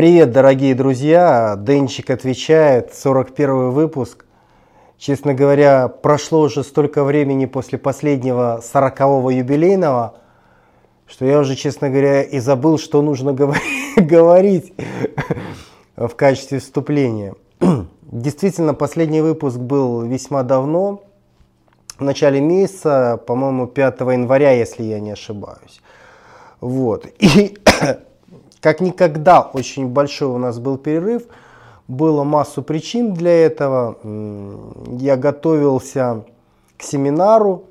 Привет, дорогие друзья! Денчик отвечает, 41 выпуск. Честно говоря, прошло уже столько времени после последнего 40-го юбилейного, что я уже, честно говоря, и забыл, что нужно говорить в качестве вступления. Действительно, последний выпуск был весьма давно, в начале месяца, по-моему, 5 января, если я не ошибаюсь. Вот. И как никогда очень большой у нас был перерыв, было массу причин для этого. Я готовился к семинару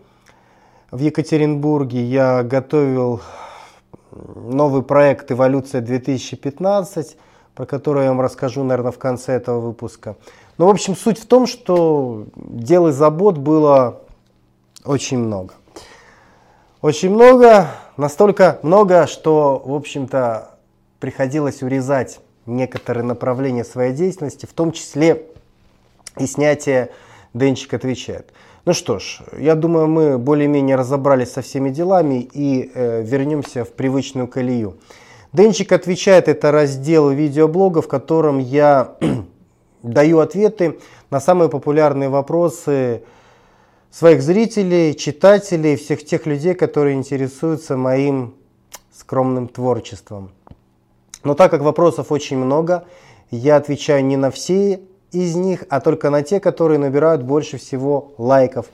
в Екатеринбурге, я готовил новый проект «Эволюция 2015», про который я вам расскажу, наверное, в конце этого выпуска. Но, в общем, суть в том, что дел и забот было очень много. Очень много, настолько много, что, в общем-то, приходилось урезать некоторые направления своей деятельности, в том числе и снятие «Денчик отвечает». Ну что ж, я думаю, мы более-менее разобрались со всеми делами и э, вернемся в привычную колею. Денчик отвечает, это раздел видеоблога, в котором я даю ответы на самые популярные вопросы своих зрителей, читателей, всех тех людей, которые интересуются моим скромным творчеством. Но так как вопросов очень много, я отвечаю не на все из них, а только на те, которые набирают больше всего лайков.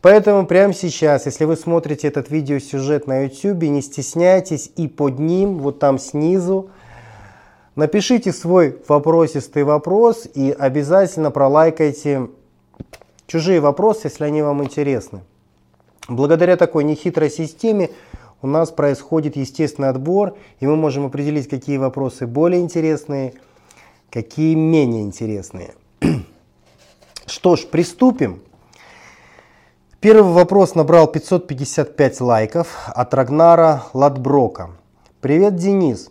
Поэтому прямо сейчас, если вы смотрите этот видеосюжет на YouTube, не стесняйтесь и под ним, вот там снизу, напишите свой вопросистый вопрос и обязательно пролайкайте чужие вопросы, если они вам интересны. Благодаря такой нехитрой системе у нас происходит естественный отбор, и мы можем определить, какие вопросы более интересные, какие менее интересные. Что ж, приступим. Первый вопрос набрал 555 лайков от Рагнара Ладброка. Привет, Денис.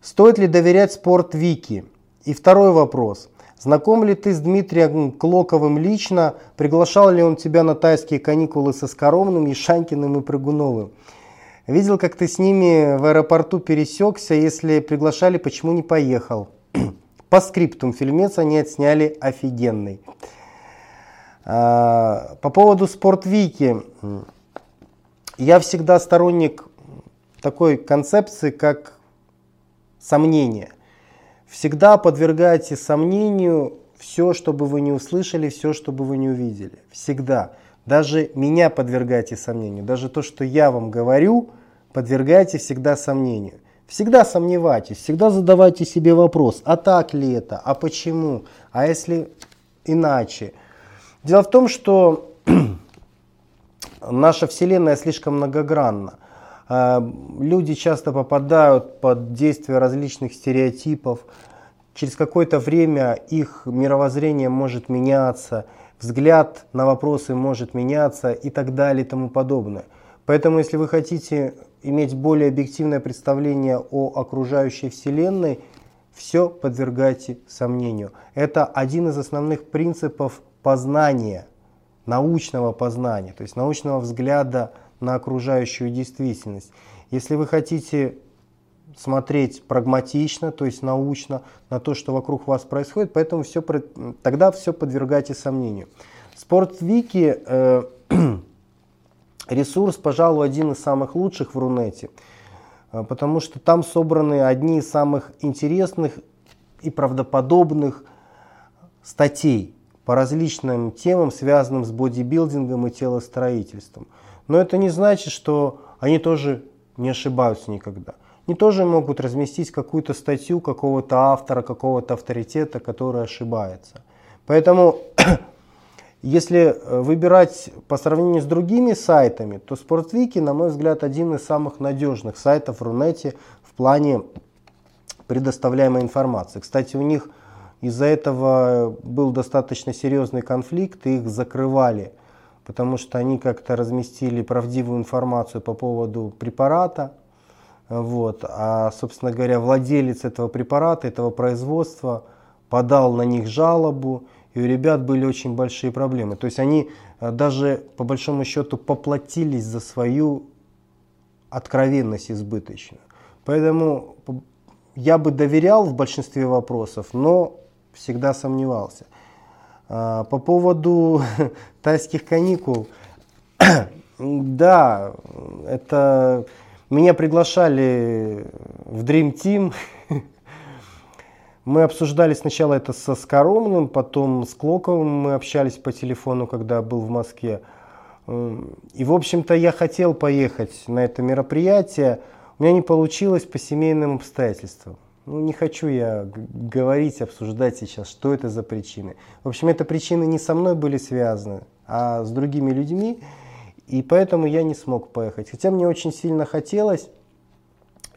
Стоит ли доверять спорт Вики? И второй вопрос. Знаком ли ты с Дмитрием Клоковым лично? Приглашал ли он тебя на тайские каникулы со Скоромным, Ешанькиным и Прыгуновым? Видел, как ты с ними в аэропорту пересекся, если приглашали, почему не поехал? По скриптум фильмец они отсняли офигенный. А, по поводу спортвики. Я всегда сторонник такой концепции, как сомнение. Всегда подвергайте сомнению все, что бы вы не услышали, все, что бы вы не увидели. Всегда. Даже меня подвергайте сомнению. Даже то, что я вам говорю, подвергайте всегда сомнению. Всегда сомневайтесь, всегда задавайте себе вопрос, а так ли это, а почему, а если иначе. Дело в том, что наша Вселенная слишком многогранна. А, люди часто попадают под действие различных стереотипов. Через какое-то время их мировоззрение может меняться, взгляд на вопросы может меняться и так далее и тому подобное. Поэтому, если вы хотите иметь более объективное представление о окружающей Вселенной, все подвергайте сомнению. Это один из основных принципов познания, научного познания, то есть научного взгляда на окружающую действительность. Если вы хотите смотреть прагматично, то есть научно на то, что вокруг вас происходит, поэтому все, тогда все подвергайте сомнению. Спортвики э, ресурс, пожалуй, один из самых лучших в Рунете, э, потому что там собраны одни из самых интересных и правдоподобных статей по различным темам, связанным с бодибилдингом и телостроительством. Но это не значит, что они тоже не ошибаются никогда. Они тоже могут разместить какую-то статью какого-то автора, какого-то авторитета, который ошибается. Поэтому Если э, выбирать по сравнению с другими сайтами, то SportWiki, на мой взгляд, один из самых надежных сайтов в Рунете в плане предоставляемой информации. Кстати, у них из-за этого был достаточно серьезный конфликт, и их закрывали, потому что они как-то разместили правдивую информацию по поводу препарата. Вот. А, собственно говоря, владелец этого препарата, этого производства подал на них жалобу, и у ребят были очень большие проблемы. То есть они э, даже по большому счету поплатились за свою откровенность избыточную. Поэтому я бы доверял в большинстве вопросов, но всегда сомневался. А, по поводу тайских каникул, да, это меня приглашали в Dream Team. Мы обсуждали сначала это со Скоромным, потом с Клоковым мы общались по телефону, когда был в Москве. И, в общем-то, я хотел поехать на это мероприятие. У меня не получилось по семейным обстоятельствам. Ну, не хочу я говорить, обсуждать сейчас, что это за причины. В общем, это причины не со мной были связаны, а с другими людьми. И поэтому я не смог поехать. Хотя мне очень сильно хотелось.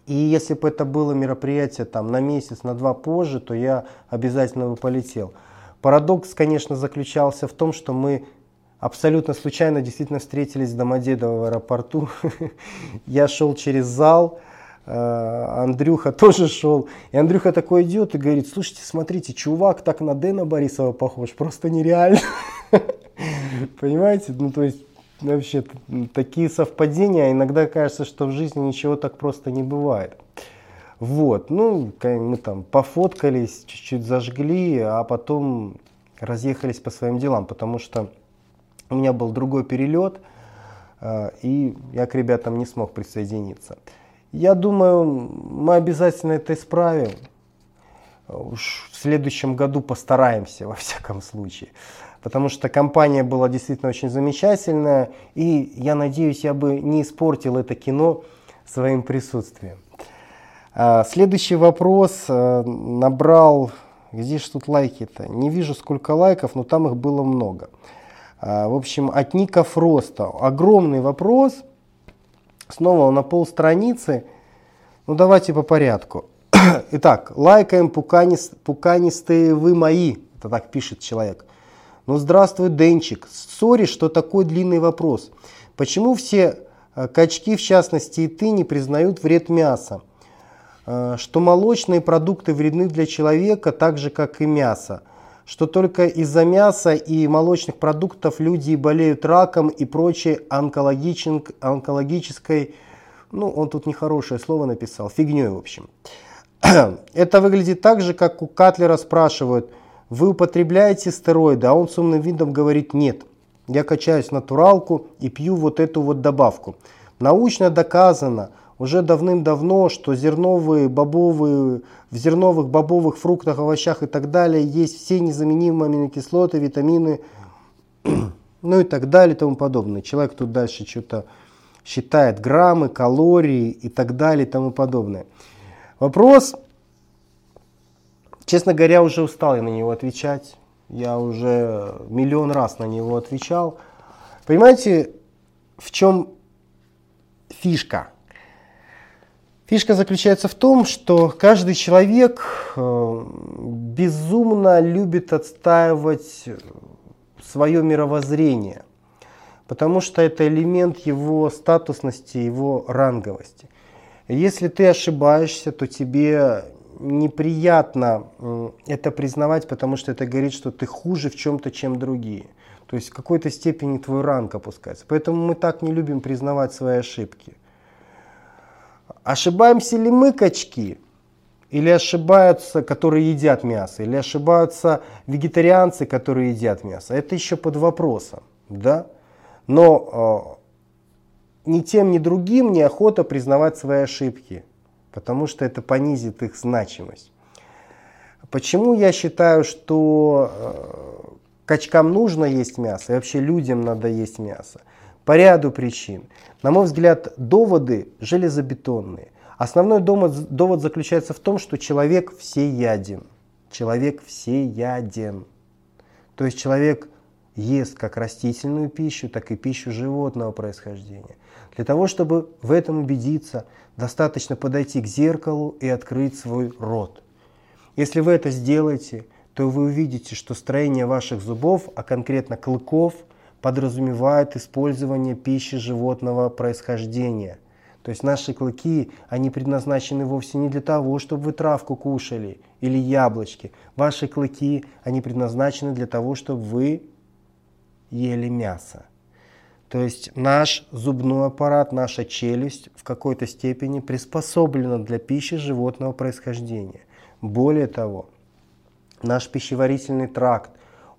И если бы это было мероприятие там, на месяц, на два позже, то я обязательно бы полетел. Парадокс, конечно, заключался в том, что мы абсолютно случайно действительно встретились в Домодедово в аэропорту. Я шел через зал, э, Андрюха тоже шел. И Андрюха такой идет и говорит, слушайте, смотрите, чувак так на Дэна Борисова похож, просто нереально. Понимаете? Ну, то есть вообще такие совпадения, иногда кажется, что в жизни ничего так просто не бывает. Вот, ну, мы там пофоткались, чуть-чуть зажгли, а потом разъехались по своим делам, потому что у меня был другой перелет, э, и я к ребятам не смог присоединиться. Я думаю, мы обязательно это исправим. Уж в следующем году постараемся, во всяком случае потому что компания была действительно очень замечательная, и я надеюсь, я бы не испортил это кино своим присутствием. А, следующий вопрос э, набрал, где же тут лайки-то? Не вижу сколько лайков, но там их было много. А, в общем, от Ника Фроста. Огромный вопрос. Снова на полстраницы. Ну давайте по порядку. Итак, лайкаем пуканистые вы мои. Это так пишет человек. Ну здравствуй, Денчик. Сори, что такой длинный вопрос. Почему все э, качки, в частности и ты, не признают вред мяса? Э, что молочные продукты вредны для человека так же, как и мясо. Что только из-за мяса и молочных продуктов люди болеют раком и прочей онкологической, ну он тут нехорошее слово написал, фигней в общем. Это выглядит так же, как у Катлера спрашивают – вы употребляете стероиды, а он с умным видом говорит нет. Я качаюсь натуралку и пью вот эту вот добавку. Научно доказано уже давным-давно, что зерновые, бобовые, в зерновых, бобовых фруктах, овощах и так далее есть все незаменимые аминокислоты, витамины, ну и так далее и тому подобное. Человек тут дальше что-то считает граммы, калории и так далее и тому подобное. Вопрос Честно говоря, уже устал я на него отвечать. Я уже миллион раз на него отвечал. Понимаете, в чем фишка? Фишка заключается в том, что каждый человек э, безумно любит отстаивать свое мировоззрение, потому что это элемент его статусности, его ранговости. Если ты ошибаешься, то тебе неприятно это признавать, потому что это говорит, что ты хуже в чем-то, чем другие. То есть в какой-то степени твой ранг опускается. Поэтому мы так не любим признавать свои ошибки. Ошибаемся ли мы, качки? Или ошибаются, которые едят мясо? Или ошибаются вегетарианцы, которые едят мясо? Это еще под вопросом. Да? Но э, ни тем, ни другим неохота признавать свои ошибки потому что это понизит их значимость. Почему я считаю, что э, качкам нужно есть мясо и вообще людям надо есть мясо? По ряду причин. На мой взгляд, доводы железобетонные. Основной довод, довод заключается в том, что человек всеяден. Человек всеяден. То есть человек ест как растительную пищу, так и пищу животного происхождения. Для того, чтобы в этом убедиться, достаточно подойти к зеркалу и открыть свой рот. Если вы это сделаете, то вы увидите, что строение ваших зубов, а конкретно клыков, подразумевает использование пищи животного происхождения. То есть наши клыки, они предназначены вовсе не для того, чтобы вы травку кушали или яблочки. Ваши клыки, они предназначены для того, чтобы вы ели мясо. То есть наш зубной аппарат, наша челюсть в какой-то степени приспособлена для пищи животного происхождения. Более того, наш пищеварительный тракт,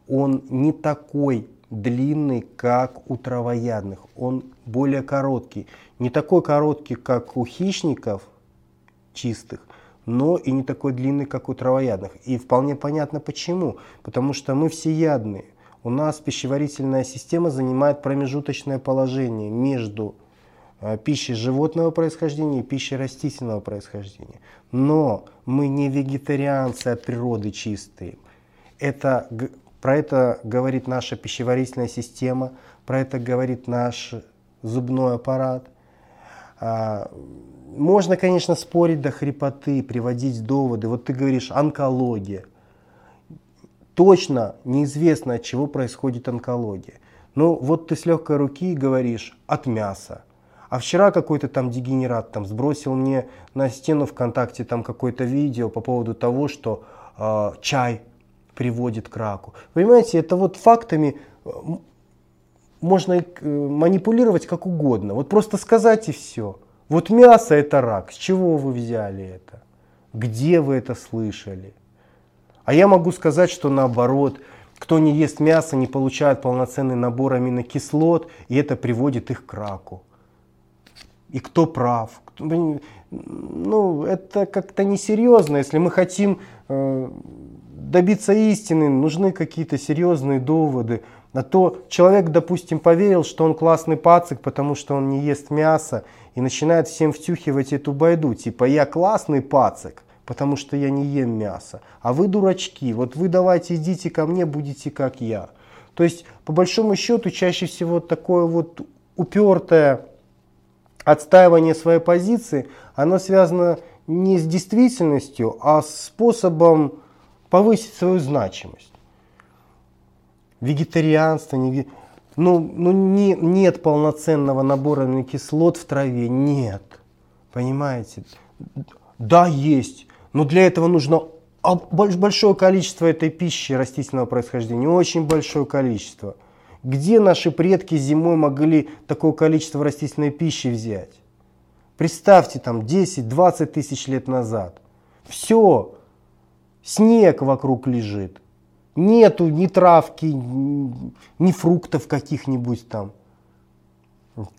он не такой длинный, как у травоядных. Он более короткий. Не такой короткий, как у хищников чистых, но и не такой длинный, как у травоядных. И вполне понятно почему. Потому что мы всеядные. У нас пищеварительная система занимает промежуточное положение между э, пищей животного происхождения и пищей растительного происхождения. Но мы не вегетарианцы от природы чистые. Это про это говорит наша пищеварительная система, про это говорит наш зубной аппарат. А, можно, конечно, спорить до хрипоты, приводить доводы. Вот ты говоришь онкология. Точно неизвестно, от чего происходит онкология. Но вот ты с легкой руки говоришь от мяса. А вчера какой-то там дегенерат там сбросил мне на стену ВКонтакте там какое-то видео по поводу того, что э, чай приводит к раку. Понимаете, это вот фактами э, можно э, манипулировать как угодно. Вот просто сказать и все. Вот мясо это рак. С чего вы взяли это? Где вы это слышали? А я могу сказать, что наоборот, кто не ест мясо, не получает полноценный набор аминокислот, и это приводит их к раку. И кто прав? Ну, это как-то несерьезно. Если мы хотим э, добиться истины, нужны какие-то серьезные доводы. На то человек, допустим, поверил, что он классный пацик, потому что он не ест мясо, и начинает всем втюхивать эту байду, типа я классный пацик, потому что я не ем мясо, а вы дурачки, вот вы давайте идите ко мне, будете как я. То есть, по большому счету, чаще всего такое вот упертое отстаивание своей позиции, оно связано не с действительностью, а с способом повысить свою значимость. Вегетарианство, не, ну, ну не, нет полноценного набора аминокислот в траве, нет. Понимаете? Да, есть, но для этого нужно большое количество этой пищи растительного происхождения, очень большое количество. Где наши предки зимой могли такое количество растительной пищи взять? Представьте, там 10-20 тысяч лет назад. Все, снег вокруг лежит. Нету ни травки, ни фруктов каких-нибудь там.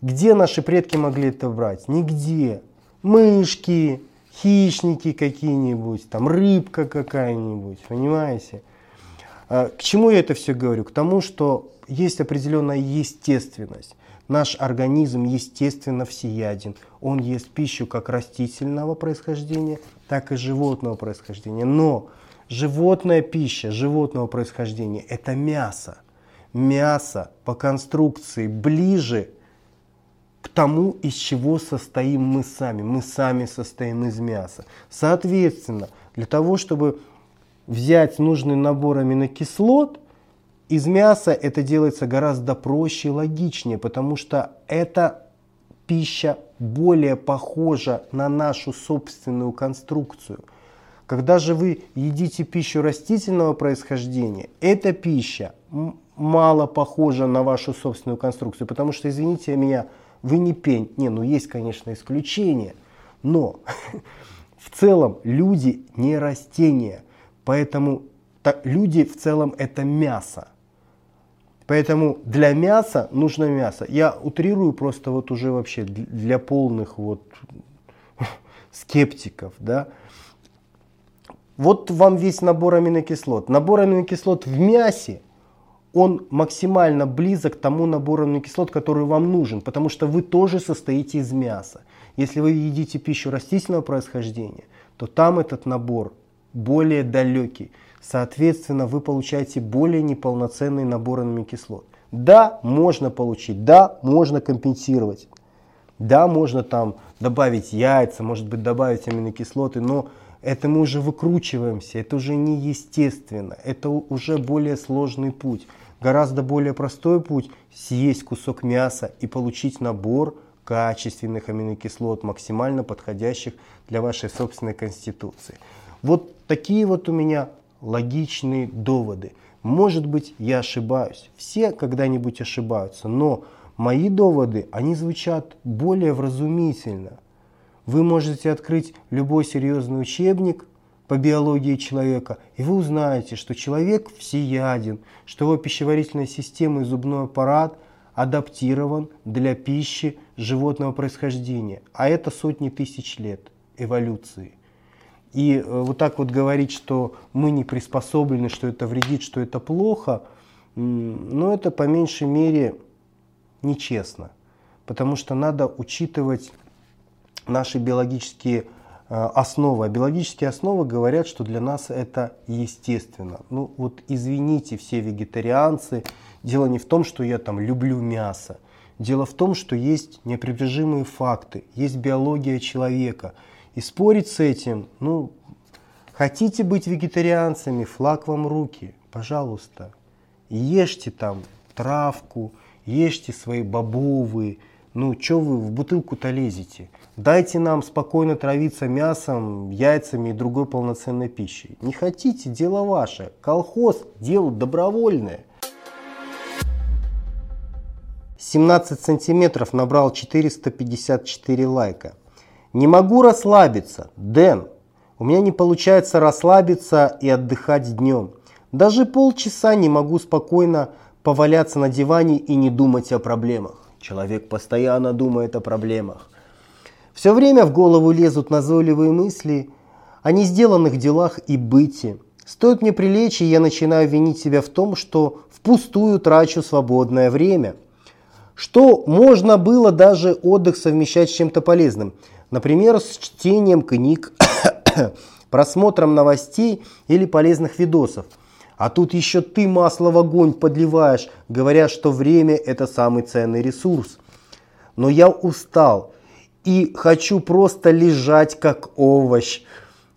Где наши предки могли это брать? Нигде. Мышки, хищники какие-нибудь, там рыбка какая-нибудь, понимаете? А, к чему я это все говорю? К тому, что есть определенная естественность. Наш организм естественно всеяден. Он ест пищу как растительного происхождения, так и животного происхождения. Но животная пища животного происхождения – это мясо. Мясо по конструкции ближе к тому, из чего состоим мы сами. Мы сами состоим из мяса. Соответственно, для того, чтобы взять нужный набор аминокислот – из мяса это делается гораздо проще и логичнее, потому что эта пища более похожа на нашу собственную конструкцию. Когда же вы едите пищу растительного происхождения, эта пища мало похожа на вашу собственную конструкцию, потому что, извините меня, вы не пень. Не, ну есть, конечно, исключения, но в целом люди не растения, поэтому люди в целом это мясо. Поэтому для мяса нужно мясо. Я утрирую просто вот уже вообще для полных вот скептиков, да. Вот вам весь набор аминокислот. Набор аминокислот в мясе, он максимально близок к тому набору аминокислот, который вам нужен, потому что вы тоже состоите из мяса. Если вы едите пищу растительного происхождения, то там этот набор более далекий. Соответственно, вы получаете более неполноценный набор аминокислот. Да, можно получить, да, можно компенсировать. Да, можно там добавить яйца, может быть добавить аминокислоты, но это мы уже выкручиваемся, это уже неестественно, это уже более сложный путь. Гораздо более простой путь – съесть кусок мяса и получить набор качественных аминокислот, максимально подходящих для вашей собственной конституции. Вот такие вот у меня логичные доводы. Может быть, я ошибаюсь. Все когда-нибудь ошибаются, но мои доводы, они звучат более вразумительно. Вы можете открыть любой серьезный учебник по биологии человека, и вы узнаете, что человек всеяден, что его пищеварительная система и зубной аппарат адаптирован для пищи животного происхождения. А это сотни тысяч лет эволюции. И э, вот так вот говорить, что мы не приспособлены, что это вредит, что это плохо, ну это по меньшей мере нечестно. Потому что надо учитывать наши биологические основы. А биологические основы говорят, что для нас это естественно. Ну вот извините все вегетарианцы, дело не в том, что я там люблю мясо. Дело в том, что есть непрерываемые факты, есть биология человека – и спорить с этим, ну, хотите быть вегетарианцами, флаг вам руки, пожалуйста. Ешьте там травку, ешьте свои бобовые, ну, что вы в бутылку-то лезете? Дайте нам спокойно травиться мясом, яйцами и другой полноценной пищей. Не хотите, дело ваше. Колхоз – дело добровольное. 17 сантиметров набрал 454 лайка. Не могу расслабиться. Дэн, у меня не получается расслабиться и отдыхать днем. Даже полчаса не могу спокойно поваляться на диване и не думать о проблемах. Человек постоянно думает о проблемах. Все время в голову лезут назойливые мысли о несделанных делах и быте. Стоит мне прилечь, и я начинаю винить себя в том, что впустую трачу свободное время. Что можно было даже отдых совмещать с чем-то полезным – Например, с чтением книг, просмотром новостей или полезных видосов. А тут еще ты масло в огонь подливаешь, говоря, что время это самый ценный ресурс. Но я устал и хочу просто лежать как овощ.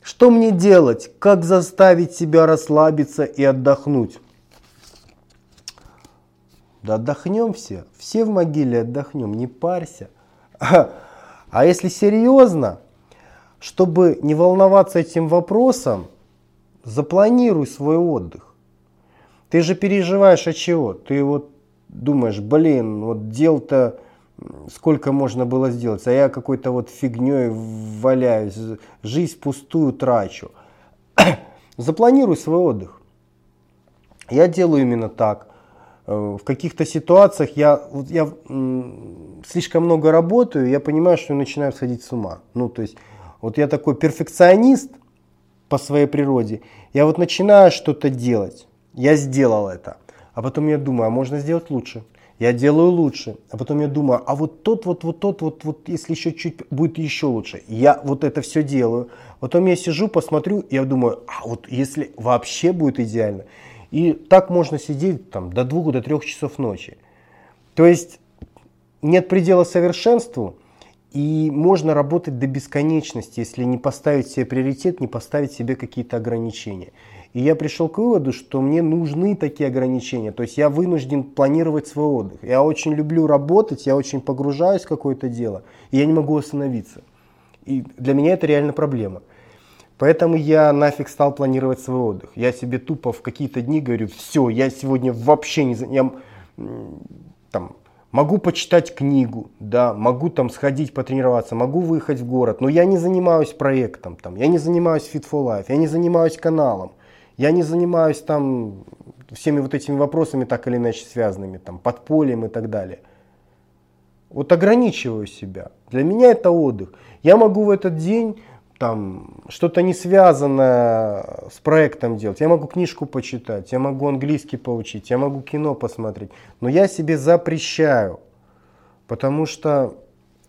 Что мне делать? Как заставить себя расслабиться и отдохнуть? Да отдохнем все. Все в могиле отдохнем, не парься. А если серьезно, чтобы не волноваться этим вопросом, запланируй свой отдых. Ты же переживаешь от чего? Ты вот думаешь, блин, вот дел-то сколько можно было сделать, а я какой-то вот фигней валяюсь, жизнь пустую трачу. Запланируй свой отдых. Я делаю именно так. Э, в каких-то ситуациях я, вот я слишком много работаю, я понимаю, что я начинаю сходить с ума. Ну, то есть, вот я такой перфекционист по своей природе. Я вот начинаю что-то делать. Я сделал это. А потом я думаю, а можно сделать лучше. Я делаю лучше. А потом я думаю, а вот тот, вот, вот тот, вот, вот, если еще чуть будет еще лучше. Я вот это все делаю. Потом я сижу, посмотрю, я думаю, а вот если вообще будет идеально. И так можно сидеть там, до двух, до трех часов ночи. То есть нет предела совершенству, и можно работать до бесконечности, если не поставить себе приоритет, не поставить себе какие-то ограничения. И я пришел к выводу, что мне нужны такие ограничения. То есть я вынужден планировать свой отдых. Я очень люблю работать, я очень погружаюсь в какое-то дело, и я не могу остановиться. И для меня это реально проблема. Поэтому я нафиг стал планировать свой отдых. Я себе тупо в какие-то дни говорю, все, я сегодня вообще не... Я, там, могу почитать книгу, да, могу там сходить потренироваться, могу выехать в город, но я не занимаюсь проектом, там, я не занимаюсь Fit for Life, я не занимаюсь каналом, я не занимаюсь там всеми вот этими вопросами так или иначе связанными, там, подпольем и так далее. Вот ограничиваю себя. Для меня это отдых. Я могу в этот день там что-то не связанное с проектом делать. Я могу книжку почитать, я могу английский поучить, я могу кино посмотреть. Но я себе запрещаю, потому что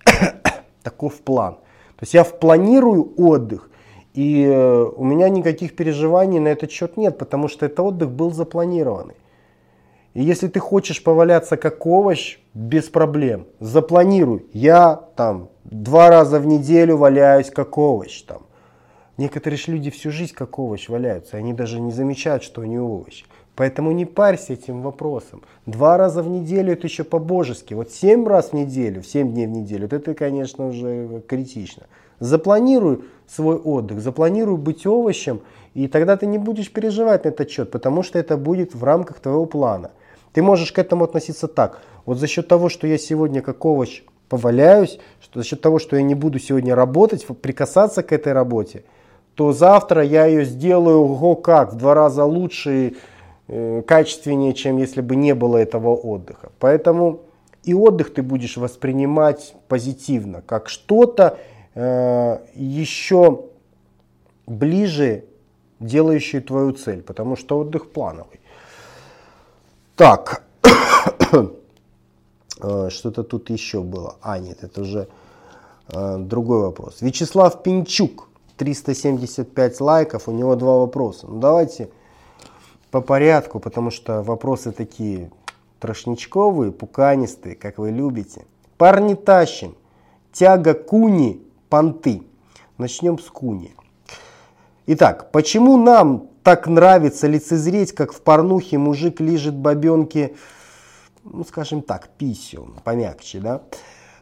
таков план. То есть я планирую отдых, и э, у меня никаких переживаний на этот счет нет, потому что этот отдых был запланированный. И если ты хочешь поваляться как овощ, без проблем, запланируй. Я там два раза в неделю валяюсь как овощ там. Некоторые же люди всю жизнь как овощ валяются, они даже не замечают, что они овощи. Поэтому не парься этим вопросом. Два раза в неделю это еще по-божески. Вот семь раз в неделю, семь дней в неделю, вот это, конечно, уже критично. Запланируй свой отдых, запланируй быть овощем, и тогда ты не будешь переживать на этот счет, потому что это будет в рамках твоего плана. Ты можешь к этому относиться так. Вот за счет того, что я сегодня как овощ поваляюсь, что за счет того, что я не буду сегодня работать, прикасаться к этой работе, то завтра я ее сделаю, ого, как, в два раза лучше, э, качественнее, чем если бы не было этого отдыха. Поэтому и отдых ты будешь воспринимать позитивно, как что-то еще ближе делающее твою цель, потому что отдых плановый. Так, э, что-то тут еще было. А, нет, это уже э, другой вопрос. Вячеслав Пинчук, 375 лайков, у него два вопроса. Ну давайте по порядку, потому что вопросы такие трошничковые, пуканистые, как вы любите. Парни тащим. Тяга куни, понты. Начнем с куни. Итак, почему нам так нравится лицезреть, как в порнухе мужик лежит бабенки, ну скажем так, писю, помягче, да?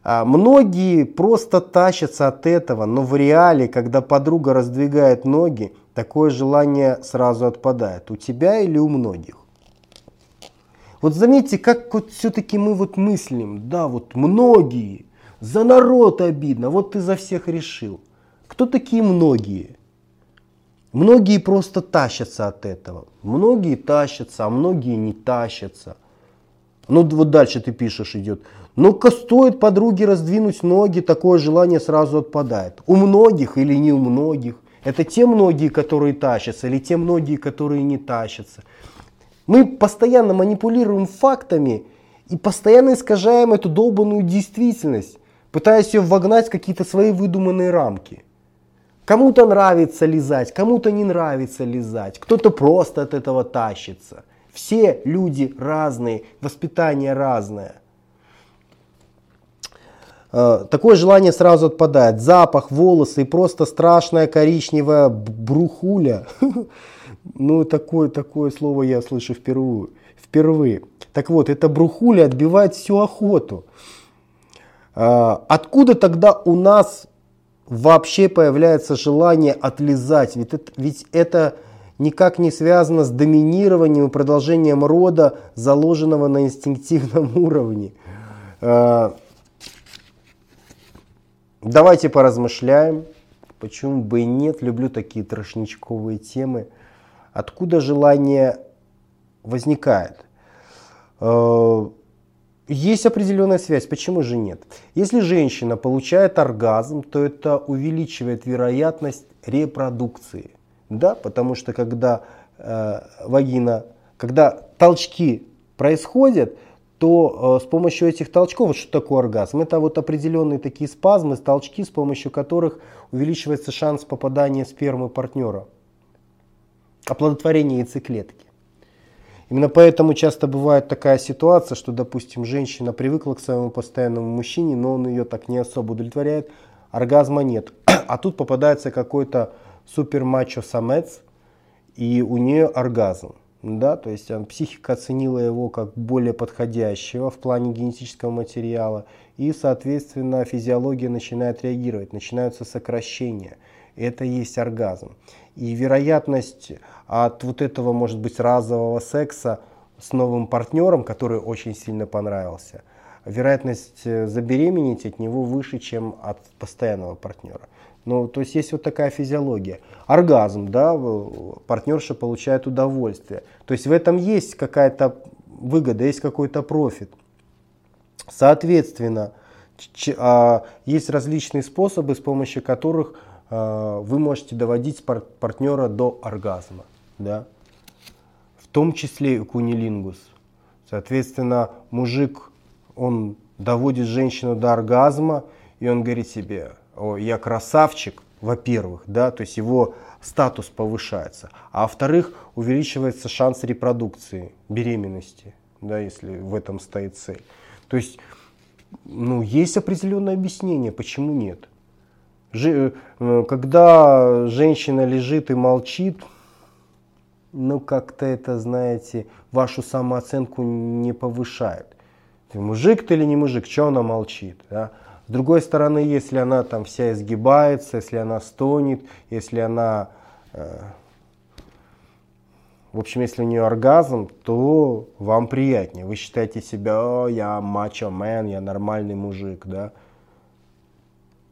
А многие просто тащатся от этого, но в реале, когда подруга раздвигает ноги, такое желание сразу отпадает. У тебя или у многих? Вот заметьте, как вот все-таки мы вот мыслим, да, вот многие, за народ обидно, вот ты за всех решил. Кто такие многие? Многие просто тащатся от этого. Многие тащатся, а многие не тащатся. Ну вот дальше ты пишешь идет. Ну-ка стоит подруге раздвинуть ноги, такое желание сразу отпадает. У многих или не у многих. Это те многие, которые тащатся, или те многие, которые не тащатся. Мы постоянно манипулируем фактами и постоянно искажаем эту долбанную действительность, пытаясь ее вогнать в какие-то свои выдуманные рамки. Кому-то нравится лизать, кому-то не нравится лизать, кто-то просто от этого тащится. Все люди разные, воспитание разное. Э, такое желание сразу отпадает. Запах, волосы и просто страшная коричневая брухуля Ну, такое, такое слово я слышу впервые. впервые. Так вот, эта брухуля отбивает всю охоту. А, откуда тогда у нас вообще появляется желание отлизать? Ведь это, ведь это никак не связано с доминированием и продолжением рода, заложенного на инстинктивном уровне. А, давайте поразмышляем. Почему бы и нет, люблю такие трошничковые темы. Откуда желание возникает? Есть определенная связь, почему же нет? Если женщина получает оргазм, то это увеличивает вероятность репродукции. Да, потому что когда э, вагина, когда толчки происходят, то э, с помощью этих толчков, вот что такое оргазм? Это вот определенные такие спазмы, толчки, с помощью которых увеличивается шанс попадания спермы партнера оплодотворения яйцеклетки. Именно поэтому часто бывает такая ситуация, что, допустим, женщина привыкла к своему постоянному мужчине, но он ее так не особо удовлетворяет, оргазма нет. А тут попадается какой-то супер мачо самец, и у нее оргазм. Да, то есть он, психика оценила его как более подходящего в плане генетического материала, и, соответственно, физиология начинает реагировать, начинаются сокращения. Это и есть оргазм. И вероятность от вот этого, может быть, разового секса с новым партнером, который очень сильно понравился, вероятность э, забеременеть от него выше, чем от постоянного партнера. Ну, то есть есть вот такая физиология. Оргазм, да, партнерша получает удовольствие. То есть в этом есть какая-то выгода, есть какой-то профит. Соответственно, а, есть различные способы, с помощью которых вы можете доводить партнера до оргазма, да? в том числе и кунилингус. Соответственно, мужик, он доводит женщину до оргазма, и он говорит себе, о, я красавчик, во-первых, да, то есть его статус повышается, а во-вторых, увеличивается шанс репродукции, беременности, да, если в этом стоит цель. То есть, ну, есть определенное объяснение, почему нет. Э, когда женщина лежит и молчит, ну как-то это, знаете, вашу самооценку не повышает. Ты мужик ты или не мужик, что она молчит? Да? С другой стороны, если она там вся изгибается, если она стонет, если она э, В общем, если у нее оргазм, то вам приятнее. Вы считаете себя, О, я мачо-мен, я нормальный мужик, да?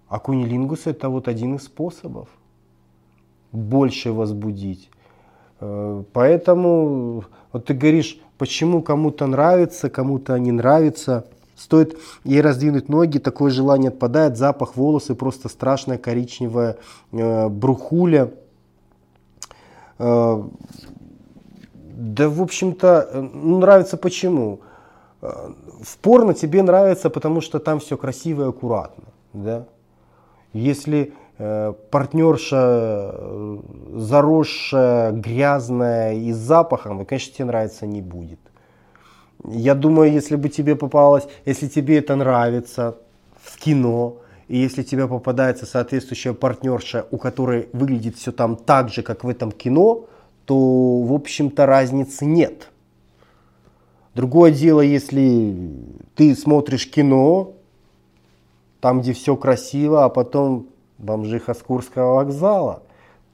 А кунилингус это вот один из способов больше возбудить. Э, поэтому вот ты говоришь, почему кому-то нравится, кому-то не нравится. Стоит ей раздвинуть ноги, такое желание отпадает, запах волосы, просто страшная коричневая э, брухуля. Э, да, в общем-то, ну, нравится почему? В порно тебе нравится, потому что там все красиво и аккуратно. Да? Если э, партнерша э, заросшая, грязная и с запахом, то, конечно, тебе нравится не будет. Я думаю, если бы тебе попалось, если тебе это нравится в кино, и если тебе попадается соответствующая партнерша, у которой выглядит все там так же, как в этом кино, то, в общем-то, разницы нет. Другое дело, если ты смотришь кино, там, где все красиво, а потом бомжиха с Курского вокзала,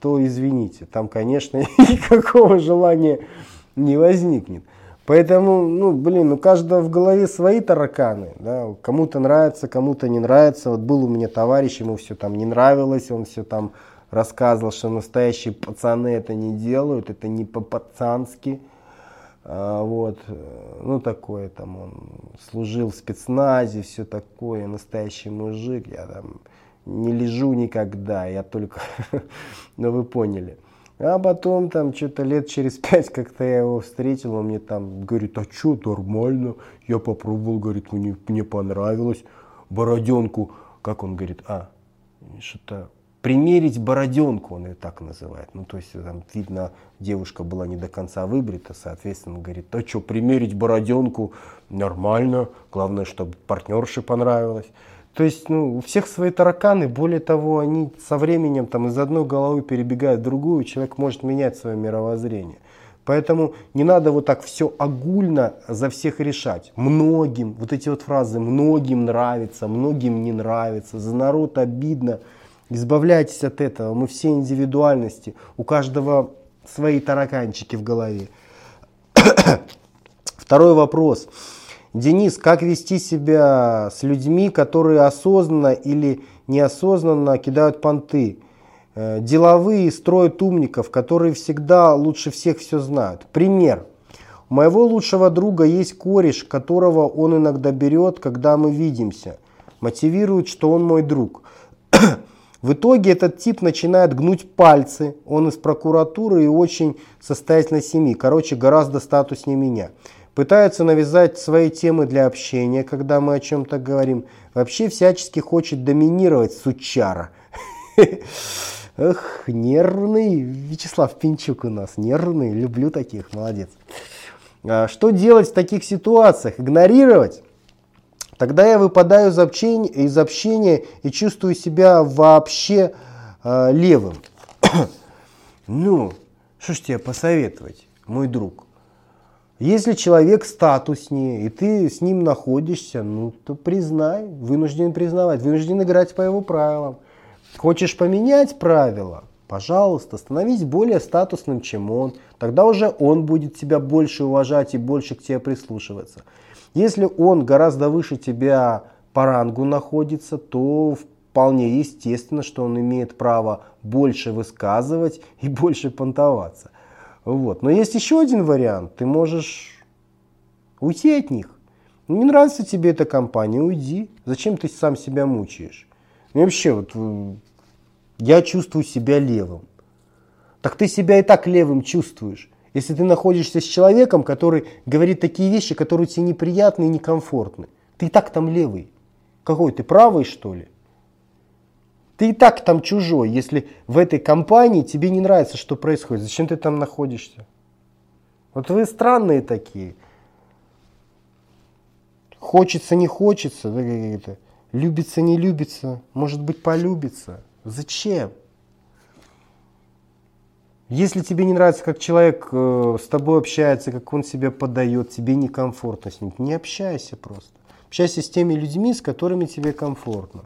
то извините, там, конечно, никакого желания не возникнет. Поэтому, ну, блин, у каждого в голове свои тараканы, да, кому-то нравится, кому-то не нравится. Вот был у меня товарищ, ему все там не нравилось, он все там рассказывал, что настоящие пацаны это не делают, это не по-пацански. А, вот, ну такое там, он служил в спецназе, все такое, настоящий мужик, я там не лежу никогда, я только, ну вы поняли. А потом там что-то лет через пять как-то я его встретил, он мне там говорит, а что, нормально, я попробовал, говорит, мне, мне понравилось, бороденку, как он говорит, а, что-то примерить бороденку, он ее так называет. Ну, то есть, там, видно, девушка была не до конца выбрита, соответственно, говорит, а что, примерить бороденку нормально, главное, чтобы партнерше понравилось. То есть, ну, у всех свои тараканы, более того, они со временем там из одной головы перебегают в другую, человек может менять свое мировоззрение. Поэтому не надо вот так все огульно за всех решать. Многим, вот эти вот фразы, многим нравится, многим не нравится, за народ обидно – Избавляйтесь от этого. Мы все индивидуальности. У каждого свои тараканчики в голове. Второй вопрос. Денис, как вести себя с людьми, которые осознанно или неосознанно кидают понты? Э, деловые строят умников, которые всегда лучше всех все знают. Пример. У моего лучшего друга есть кореш, которого он иногда берет, когда мы видимся. Мотивирует, что он мой друг. В итоге этот тип начинает гнуть пальцы, он из прокуратуры и очень состоятельной семьи, короче, гораздо статуснее меня. Пытается навязать свои темы для общения, когда мы о чем-то говорим. Вообще всячески хочет доминировать сучара. Эх, нервный Вячеслав Пинчук у нас, нервный, люблю таких, молодец. А что делать в таких ситуациях? Игнорировать? Тогда я выпадаю из общения, из общения и чувствую себя вообще э, левым. ну, что ж тебе посоветовать, мой друг? Если человек статуснее, и ты с ним находишься, ну, то признай, вынужден признавать, вынужден играть по его правилам. Хочешь поменять правила? Пожалуйста, становись более статусным, чем он. Тогда уже он будет тебя больше уважать и больше к тебе прислушиваться. Если он гораздо выше тебя по рангу находится, то вполне естественно, что он имеет право больше высказывать и больше понтоваться. Вот. Но есть еще один вариант. Ты можешь уйти от них. Не нравится тебе эта компания, уйди. Зачем ты сам себя мучаешь? Ну, вообще, вот, я чувствую себя левым. Так ты себя и так левым чувствуешь. Если ты находишься с человеком, который говорит такие вещи, которые тебе неприятны и некомфортны. Ты и так там левый. Какой ты, правый что ли? Ты и так там чужой, если в этой компании тебе не нравится, что происходит. Зачем ты там находишься? Вот вы странные такие. Хочется, не хочется, любится, не любится, может быть, полюбится. Зачем? Если тебе не нравится, как человек э, с тобой общается, как он себя подает, тебе некомфортно с ним, не общайся просто. Общайся с теми людьми, с которыми тебе комфортно.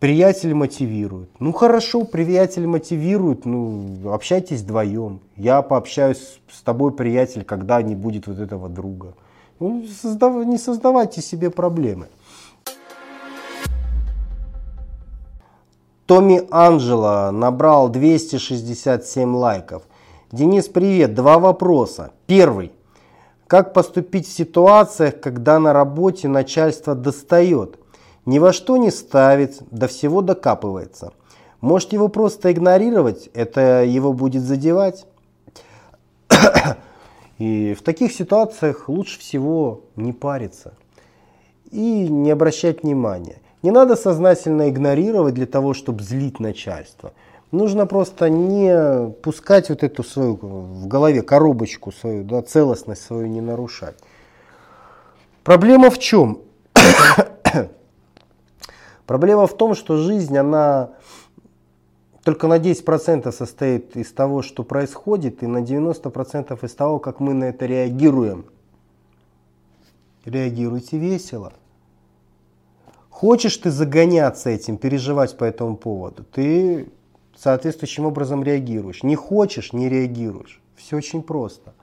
Приятель мотивирует. Ну хорошо, приятель мотивирует, ну общайтесь вдвоем. Я пообщаюсь с тобой, приятель, когда не будет вот этого друга. Ну, создав... Не создавайте себе проблемы. Томми Анджело набрал 267 лайков. Денис, привет. Два вопроса. Первый. Как поступить в ситуациях, когда на работе начальство достает? Ни во что не ставит, до всего докапывается. Может его просто игнорировать, это его будет задевать. И в таких ситуациях лучше всего не париться и не обращать внимания. Не надо сознательно игнорировать для того, чтобы злить начальство. Нужно просто не пускать вот эту свою в голове коробочку свою, да, целостность свою не нарушать. Проблема в чем? Проблема в том, что жизнь, она только на 10% состоит из того, что происходит, и на 90% из того, как мы на это реагируем. Реагируйте весело. Хочешь ты загоняться этим, переживать по этому поводу, ты соответствующим образом реагируешь. Не хочешь, не реагируешь. Все очень просто.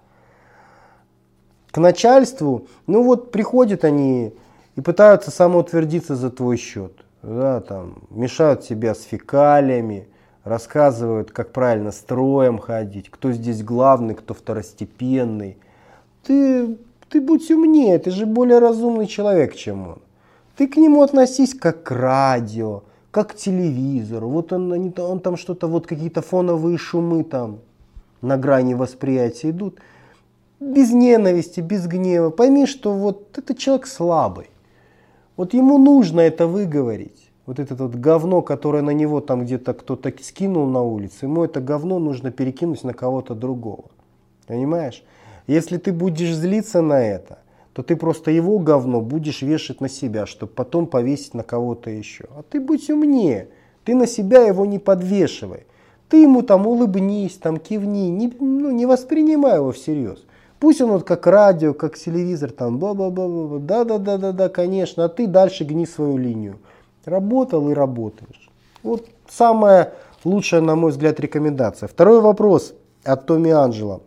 К начальству, ну вот приходят они и пытаются самоутвердиться за твой счет да, там, мешают себя с фекалиями, рассказывают, как правильно строем ходить, кто здесь главный, кто второстепенный. Ты, ты будь умнее, ты же более разумный человек, чем он. Ты к нему относись как к радио, как к телевизору. Вот он, они, он там что-то, вот какие-то фоновые шумы там на грани восприятия идут. Без ненависти, без гнева. Пойми, что вот этот человек слабый. Вот ему нужно это выговорить. Вот это вот говно, которое на него там где-то кто-то скинул на улице, ему это говно нужно перекинуть на кого-то другого. Понимаешь? Если ты будешь злиться на это, то ты просто его говно будешь вешать на себя, чтобы потом повесить на кого-то еще. А ты будь умнее. Ты на себя его не подвешивай. Ты ему там улыбнись, там кивни, не, ну, не воспринимай его всерьез. Пусть он вот как радио, как телевизор, там, бла-бла-бла, да-да-да-да-да, конечно, а ты дальше гни свою линию. Работал и работаешь. Вот самая лучшая, на мой взгляд, рекомендация. Второй вопрос от Томи Анджела.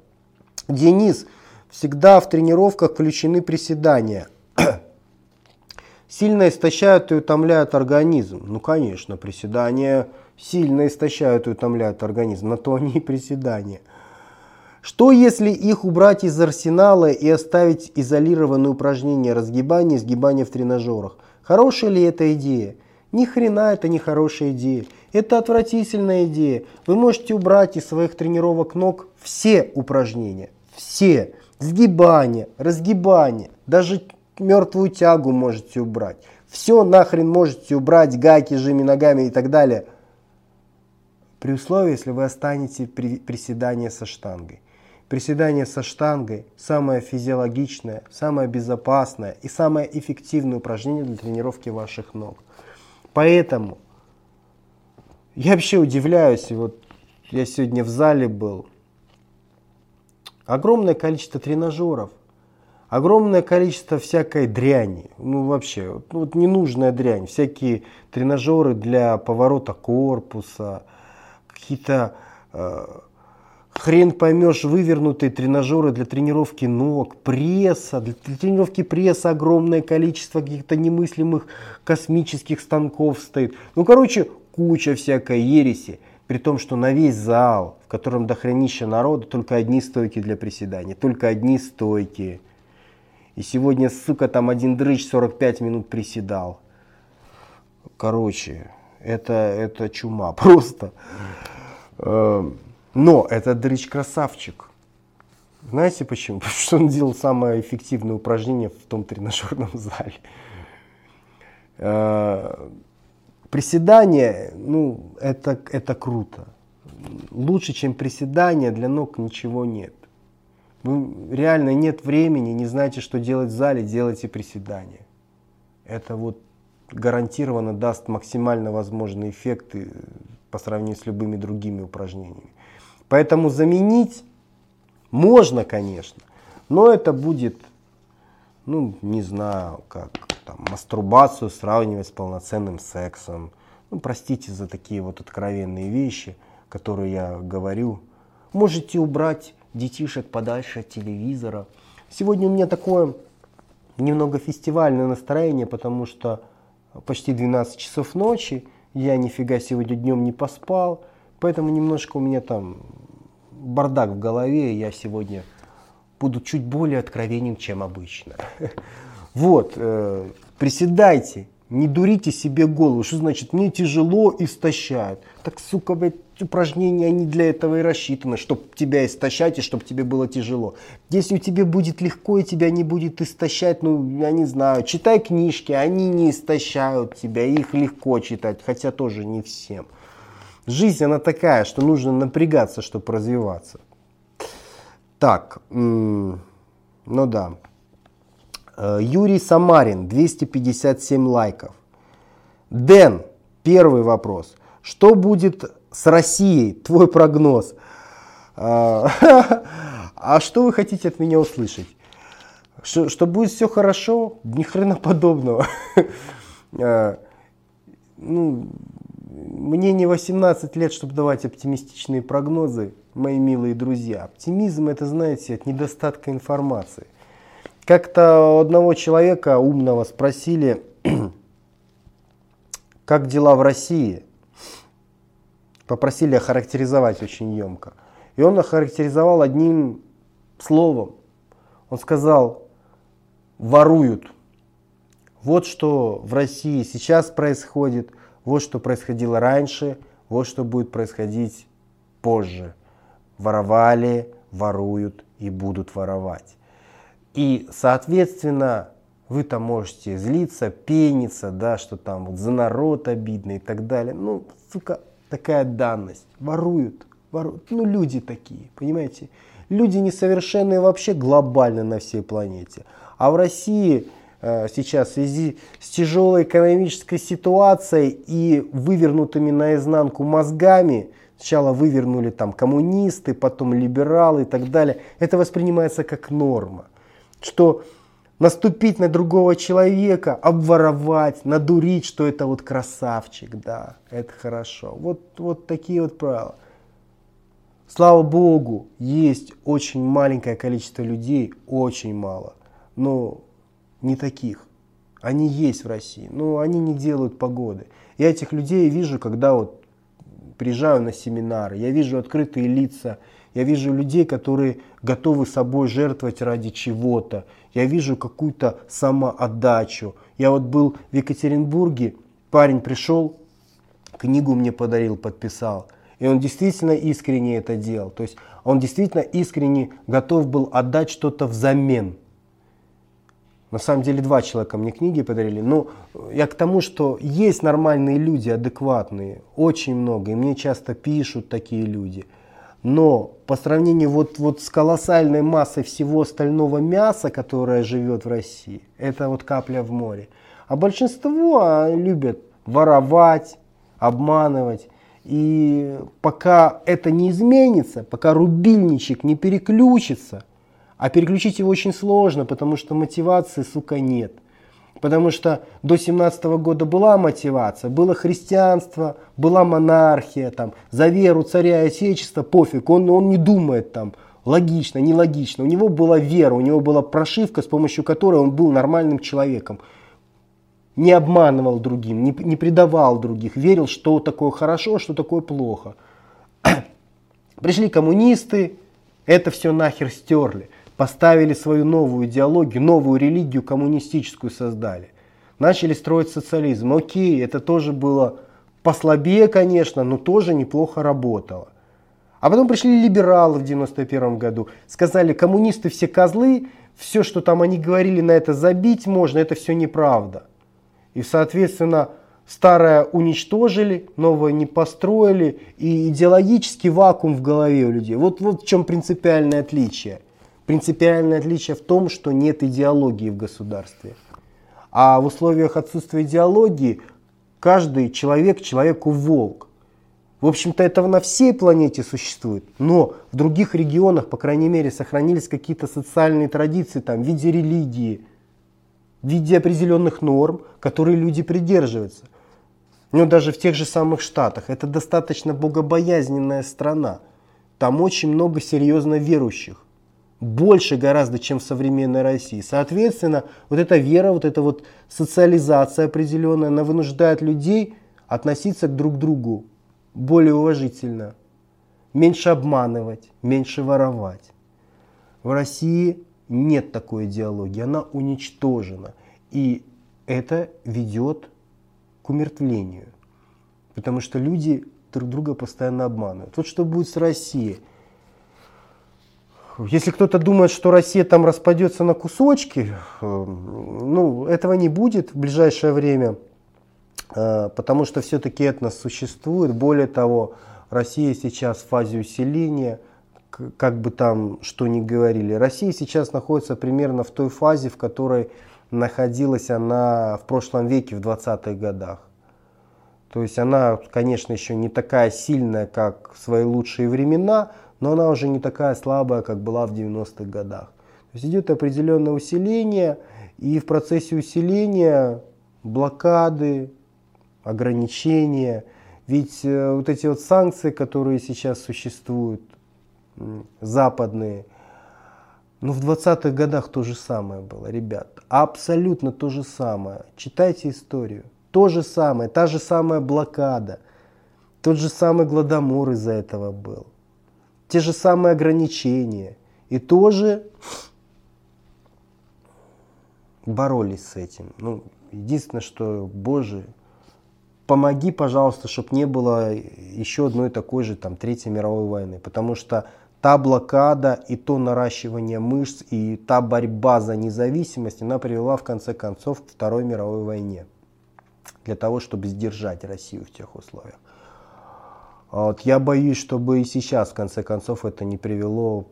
Денис, всегда в тренировках включены приседания. Сильно истощают и утомляют организм. Ну, конечно, приседания сильно истощают и утомляют организм. На то они и приседания. Что если их убрать из арсенала и оставить изолированные упражнения разгибания и сгибания в тренажерах? Хорошая ли это идея? Ни хрена это не хорошая идея. Это отвратительная идея. Вы можете убрать из своих тренировок ног все упражнения. Все. Сгибание, разгибание, даже мертвую тягу можете убрать. Все нахрен можете убрать, гайки, жими ногами и так далее. При условии, если вы останете при приседание со штангой. Приседание со штангой – самое физиологичное, самое безопасное и самое эффективное упражнение для тренировки ваших ног. Поэтому я вообще удивляюсь, вот я сегодня в зале был, огромное количество тренажеров, огромное количество всякой дряни, ну вообще, ну, вот ненужная дрянь, всякие тренажеры для поворота корпуса, какие-то э, хрен поймешь, вывернутые тренажеры для тренировки ног, пресса, для тренировки пресса огромное количество каких-то немыслимых космических станков стоит. Ну, короче, куча всякой ереси. При том, что на весь зал, котором дохренища народу, только одни стойки для приседаний, только одни стойки. И сегодня, сука, там один дрыч 45 минут приседал. Короче, это, это чума просто. Эм, но этот дрыч красавчик. Знаете почему? Потому что он делал самое эффективное упражнение в том тренажерном зале. Э, приседание, ну, это, это круто. Лучше, чем приседание, для ног ничего нет. Вы, реально нет времени, не знаете, что делать в зале, делайте приседания. Это вот гарантированно даст максимально возможные эффекты по сравнению с любыми другими упражнениями. Поэтому заменить можно, конечно, но это будет, ну, не знаю, как там, мастурбацию сравнивать с полноценным сексом. Ну, простите за такие вот откровенные вещи, которые я говорю. Можете убрать детишек подальше от телевизора. Сегодня у меня такое немного фестивальное настроение, потому что почти 12 часов ночи, я нифига сегодня днем не поспал, поэтому немножко у меня там бардак в голове, и я сегодня буду чуть более откровенен, чем обычно. Вот, э, приседайте, не дурите себе голову. Что значит, мне тяжело, истощают. Так, сука, блядь, упражнения, они для этого и рассчитаны, чтобы тебя истощать и чтобы тебе было тяжело. Если у тебя будет легко и тебя не будет истощать, ну, я не знаю, читай книжки, они не истощают тебя, их легко читать, хотя тоже не всем. Жизнь, она такая, что нужно напрягаться, чтобы развиваться. Так, ну да. Э, Юрий Самарин, 257 лайков. Дэн, первый вопрос. Что будет с Россией? Твой прогноз. А, а что вы хотите от меня услышать? Что, что будет все хорошо? Ни хрена подобного. А, ну, мне не 18 лет, чтобы давать оптимистичные прогнозы, мои милые друзья. Оптимизм это, знаете, от недостатка информации. Как-то одного человека умного спросили, как дела в России. Попросили охарактеризовать очень емко. И он охарактеризовал одним словом. Он сказал, воруют. Вот что в России сейчас происходит, вот что происходило раньше, вот что будет происходить позже. Воровали, воруют и будут воровать. И, соответственно, вы там можете злиться, пениться, да, что там вот за народ обидно и так далее. Ну, сука, такая данность. Воруют, воруют. Ну, люди такие, понимаете? Люди несовершенные вообще глобально на всей планете. А в России э, сейчас в связи с тяжелой экономической ситуацией и вывернутыми наизнанку мозгами, сначала вывернули там коммунисты, потом либералы и так далее, это воспринимается как норма что наступить на другого человека, обворовать, надурить, что это вот красавчик, да, это хорошо. Вот, вот такие вот правила. Слава Богу, есть очень маленькое количество людей, очень мало, но не таких. Они есть в России, но они не делают погоды. Я этих людей вижу, когда вот приезжаю на семинары, я вижу открытые лица, я вижу людей, которые готовы собой жертвовать ради чего-то. Я вижу какую-то самоотдачу. Я вот был в Екатеринбурге, парень пришел, книгу мне подарил, подписал. И он действительно искренне это делал. То есть он действительно искренне готов был отдать что-то взамен. На самом деле два человека мне книги подарили. Но я к тому, что есть нормальные люди, адекватные, очень много. И мне часто пишут такие люди – но по сравнению вот, вот с колоссальной массой всего остального мяса, которое живет в России, это вот капля в море. А большинство а, любят воровать, обманывать. И пока это не изменится, пока рубильничек не переключится, а переключить его очень сложно, потому что мотивации, сука, нет. Потому что до 17 года была мотивация, было христианство, была монархия, там, за веру царя и отечества, пофиг, он, он не думает там, логично, нелогично. У него была вера, у него была прошивка, с помощью которой он был нормальным человеком. Не обманывал другим, не, не предавал других, верил, что такое хорошо, что такое плохо. Пришли коммунисты, это все нахер стерли поставили свою новую идеологию, новую религию коммунистическую создали. Начали строить социализм. Окей, это тоже было послабее, конечно, но тоже неплохо работало. А потом пришли либералы в 91 году, сказали, коммунисты все козлы, все, что там они говорили, на это забить можно, это все неправда. И, соответственно, старое уничтожили, новое не построили, и идеологический вакуум в голове у людей. Вот, вот в чем принципиальное отличие. Принципиальное отличие в том, что нет идеологии в государстве. А в условиях отсутствия идеологии каждый человек человеку волк. В общем-то, это на всей планете существует, но в других регионах, по крайней мере, сохранились какие-то социальные традиции там, в виде религии, в виде определенных норм, которые люди придерживаются. Ну, даже в тех же самых Штатах. Это достаточно богобоязненная страна. Там очень много серьезно верующих. Больше гораздо, чем в современной России. Соответственно, вот эта вера, вот эта вот социализация определенная, она вынуждает людей относиться к друг другу более уважительно. Меньше обманывать, меньше воровать. В России нет такой идеологии, она уничтожена. И это ведет к умертвлению. Потому что люди друг друга постоянно обманывают. Вот что будет с Россией. Если кто-то думает, что Россия там распадется на кусочки, э, ну, этого не будет в ближайшее время, э, потому что все-таки этнос существует. Более того, Россия сейчас в фазе усиления – как бы там что ни говорили, Россия сейчас находится примерно в той фазе, в которой находилась она в прошлом веке, в 20-х годах. То есть она, конечно, еще не такая сильная, как в свои лучшие времена, но она уже не такая слабая, как была в 90-х годах. То есть идет определенное усиление, и в процессе усиления блокады, ограничения. Ведь э, вот эти вот санкции, которые сейчас существуют, западные. Но в 20-х годах то же самое было, ребят. Абсолютно то же самое. Читайте историю. То же самое, та же самая блокада. Тот же самый Гладомор из-за этого был. Те же самые ограничения. И тоже боролись с этим. Ну, единственное, что, Боже, помоги, пожалуйста, чтобы не было еще одной такой же там Третьей мировой войны. Потому что та блокада и то наращивание мышц и та борьба за независимость, она привела в конце концов к Второй мировой войне. Для того, чтобы сдержать Россию в тех условиях. А вот я боюсь, чтобы и сейчас, в конце концов, это не привело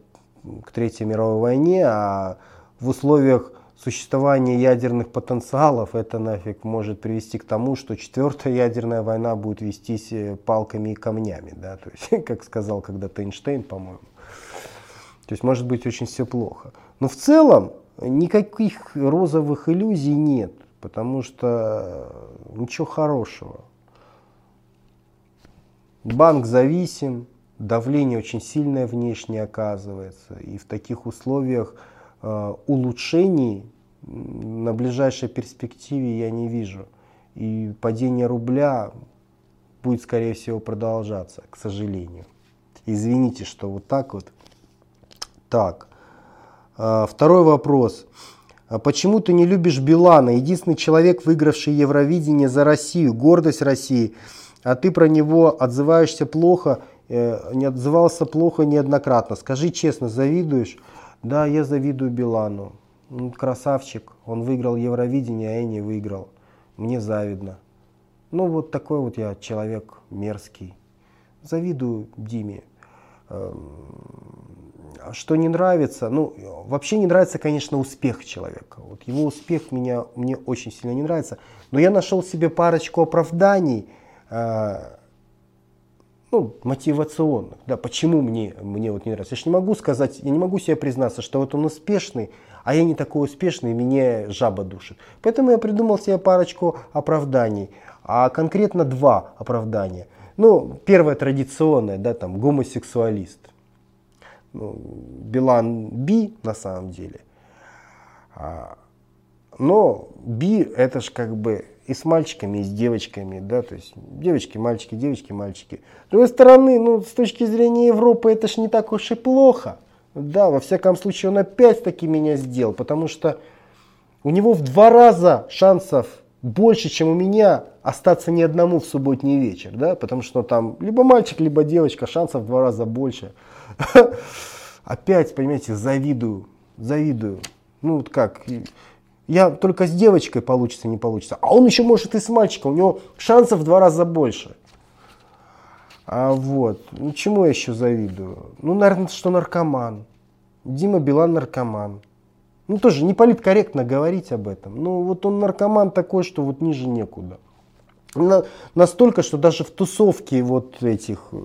к Третьей мировой войне, а в условиях существования ядерных потенциалов это нафиг может привести к тому, что четвертая ядерная война будет вестись э, палками и камнями, да, то есть, как сказал когда-то Эйнштейн, по-моему. То есть может быть очень все плохо. Но в целом никаких розовых иллюзий нет, потому что ничего хорошего. Банк зависим, давление очень сильное внешне оказывается. И в таких условиях э, улучшений на ближайшей перспективе я не вижу. И падение рубля будет, скорее всего, продолжаться, к сожалению. Извините, что вот так вот так. А, второй вопрос. А почему ты не любишь Билана? Единственный человек, выигравший Евровидение за Россию, гордость России. А ты про него отзываешься плохо, э, не отзывался плохо неоднократно. Скажи честно, завидуешь? Да, я завидую Билану. Он красавчик. Он выиграл Евровидение, а я не выиграл. Мне завидно. Ну вот такой вот я человек мерзкий. Завидую Диме. Эм, что не нравится, ну, вообще не нравится, конечно, успех человека. Вот его успех меня, мне очень сильно не нравится. Но я нашел себе парочку оправданий, ну, мотивационных, да, почему мне, мне вот не нравится. Я же не могу сказать, я не могу себе признаться, что вот он успешный, а я не такой успешный, меня жаба душит. Поэтому я придумал себе парочку оправданий, а конкретно два оправдания. Ну, первое традиционное, да, там, гомосексуалист ну, Билан Би на самом деле. А, но Би это же как бы и с мальчиками, и с девочками, да, то есть девочки, мальчики, девочки, мальчики. С другой стороны, ну, с точки зрения Европы, это ж не так уж и плохо. Да, во всяком случае, он опять-таки меня сделал, потому что у него в два раза шансов больше, чем у меня остаться ни одному в субботний вечер, да, потому что там либо мальчик, либо девочка, шансов в два раза больше. Опять, понимаете, завидую, завидую. Ну вот как, я только с девочкой получится, не получится. А он еще может и с мальчиком, у него шансов в два раза больше. А вот, ну чему я еще завидую? Ну, наверное, что наркоман. Дима Билан наркоман. Ну, тоже не политкорректно говорить об этом. Ну, вот он наркоман такой, что вот ниже некуда. На, настолько, что даже в тусовке вот этих э,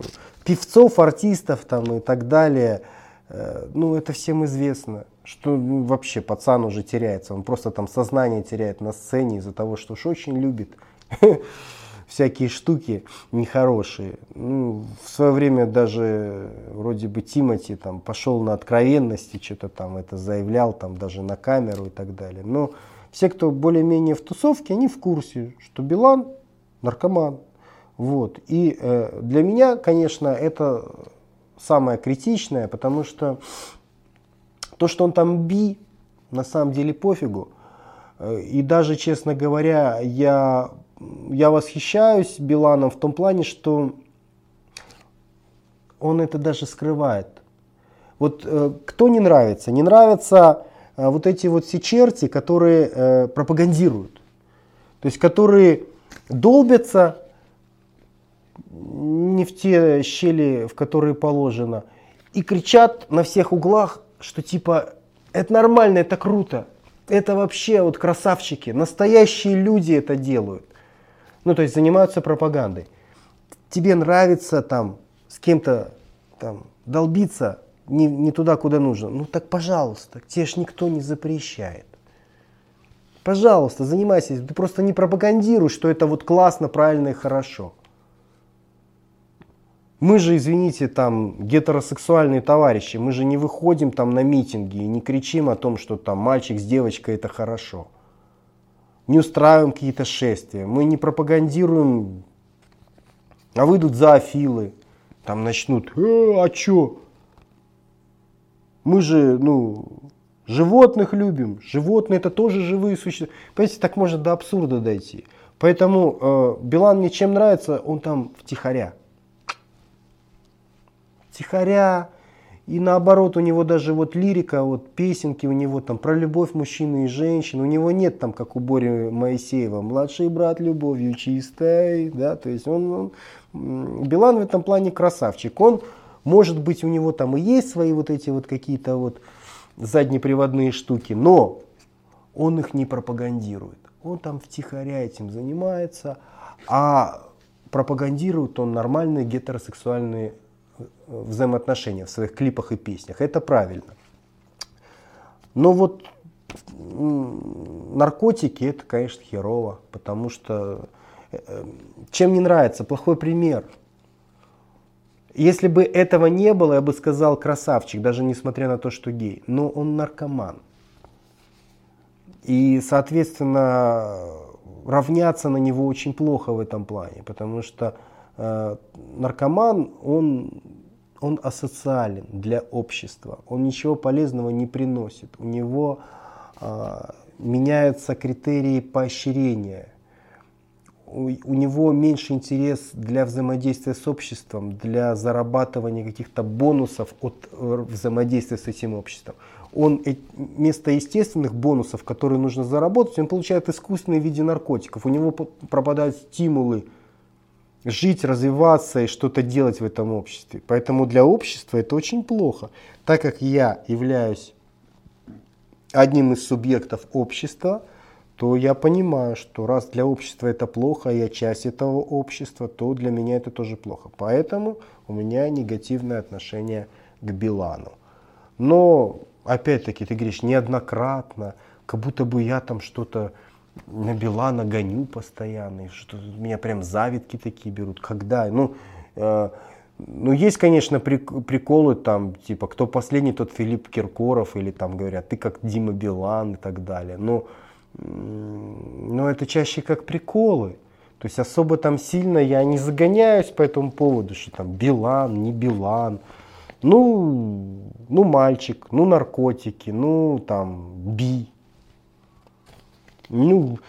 певцов, артистов там и так далее, э, ну, это всем известно, что ну, вообще пацан уже теряется. Он просто там сознание теряет на сцене из-за того, что уж очень любит всякие штуки нехорошие. Ну, в свое время даже вроде бы Тимати там пошел на откровенности, что-то там это заявлял, там даже на камеру и так далее. Но все, кто более-менее в тусовке, они в курсе, что Билан наркоман. Вот. И э, для меня, конечно, это самое критичное, потому что то, что он там би, на самом деле пофигу. Э, и даже, честно говоря, я, я восхищаюсь Биланом в том плане, что он это даже скрывает. Вот э, кто не нравится? Не нравятся э, вот эти вот все черти, которые э, пропагандируют. То есть, которые долбятся не в те щели, в которые положено, и кричат на всех углах, что типа это нормально, это круто, это вообще вот красавчики, настоящие люди это делают. Ну, то есть занимаются пропагандой. Тебе нравится там с кем-то там долбиться не, не туда, куда нужно. Ну так пожалуйста, тебе ж никто не запрещает. Пожалуйста, занимайся. Ты просто не пропагандируй, что это вот классно, правильно и хорошо. Мы же, извините, там гетеросексуальные товарищи, мы же не выходим там на митинги и не кричим о том, что там мальчик с девочкой это хорошо. Не устраиваем какие-то шествия, мы не пропагандируем, а выйдут зоофилы, там начнут, э, а чё? Мы же, ну, животных любим, животные это тоже живые существа. Понимаете, так можно до абсурда дойти. Поэтому э, Билан мне чем нравится, он там втихаря тихоря. И наоборот, у него даже вот лирика, вот песенки у него там про любовь мужчины и женщин. У него нет там, как у Бори Моисеева, младший брат любовью чистой. Да? То есть он, он, Билан в этом плане красавчик. Он, может быть, у него там и есть свои вот эти вот какие-то вот заднеприводные штуки, но он их не пропагандирует. Он там втихаря этим занимается, а пропагандирует он нормальные гетеросексуальные взаимоотношения в своих клипах и песнях. Это правильно. Но вот наркотики это, конечно, херово, потому что э, чем не нравится, плохой пример. Если бы этого не было, я бы сказал красавчик, даже несмотря на то, что гей. Но он наркоман. И, соответственно, равняться на него очень плохо в этом плане, потому что э, наркоман, он он асоциален для общества, он ничего полезного не приносит, у него э, меняются критерии поощрения, у, у него меньше интерес для взаимодействия с обществом, для зарабатывания каких-то бонусов от э, взаимодействия с этим обществом. Он э, вместо естественных бонусов, которые нужно заработать, он получает искусственные в виде наркотиков. У него пропадают стимулы жить, развиваться и что-то делать в этом обществе. Поэтому для общества это очень плохо. Так как я являюсь одним из субъектов общества, то я понимаю, что раз для общества это плохо, а я часть этого общества, то для меня это тоже плохо. Поэтому у меня негативное отношение к Билану. Но, опять-таки, ты говоришь, неоднократно, как будто бы я там что-то на Билана гоню постоянно, что меня прям завидки такие берут. Когда? Ну, э, ну есть, конечно, приколы там, типа, кто последний, тот Филипп Киркоров, или там говорят, ты как Дима Билан и так далее. Но, но это чаще как приколы. То есть особо там сильно я не загоняюсь по этому поводу, что там Билан, не Билан. Ну, ну мальчик, ну наркотики, ну там би, ну,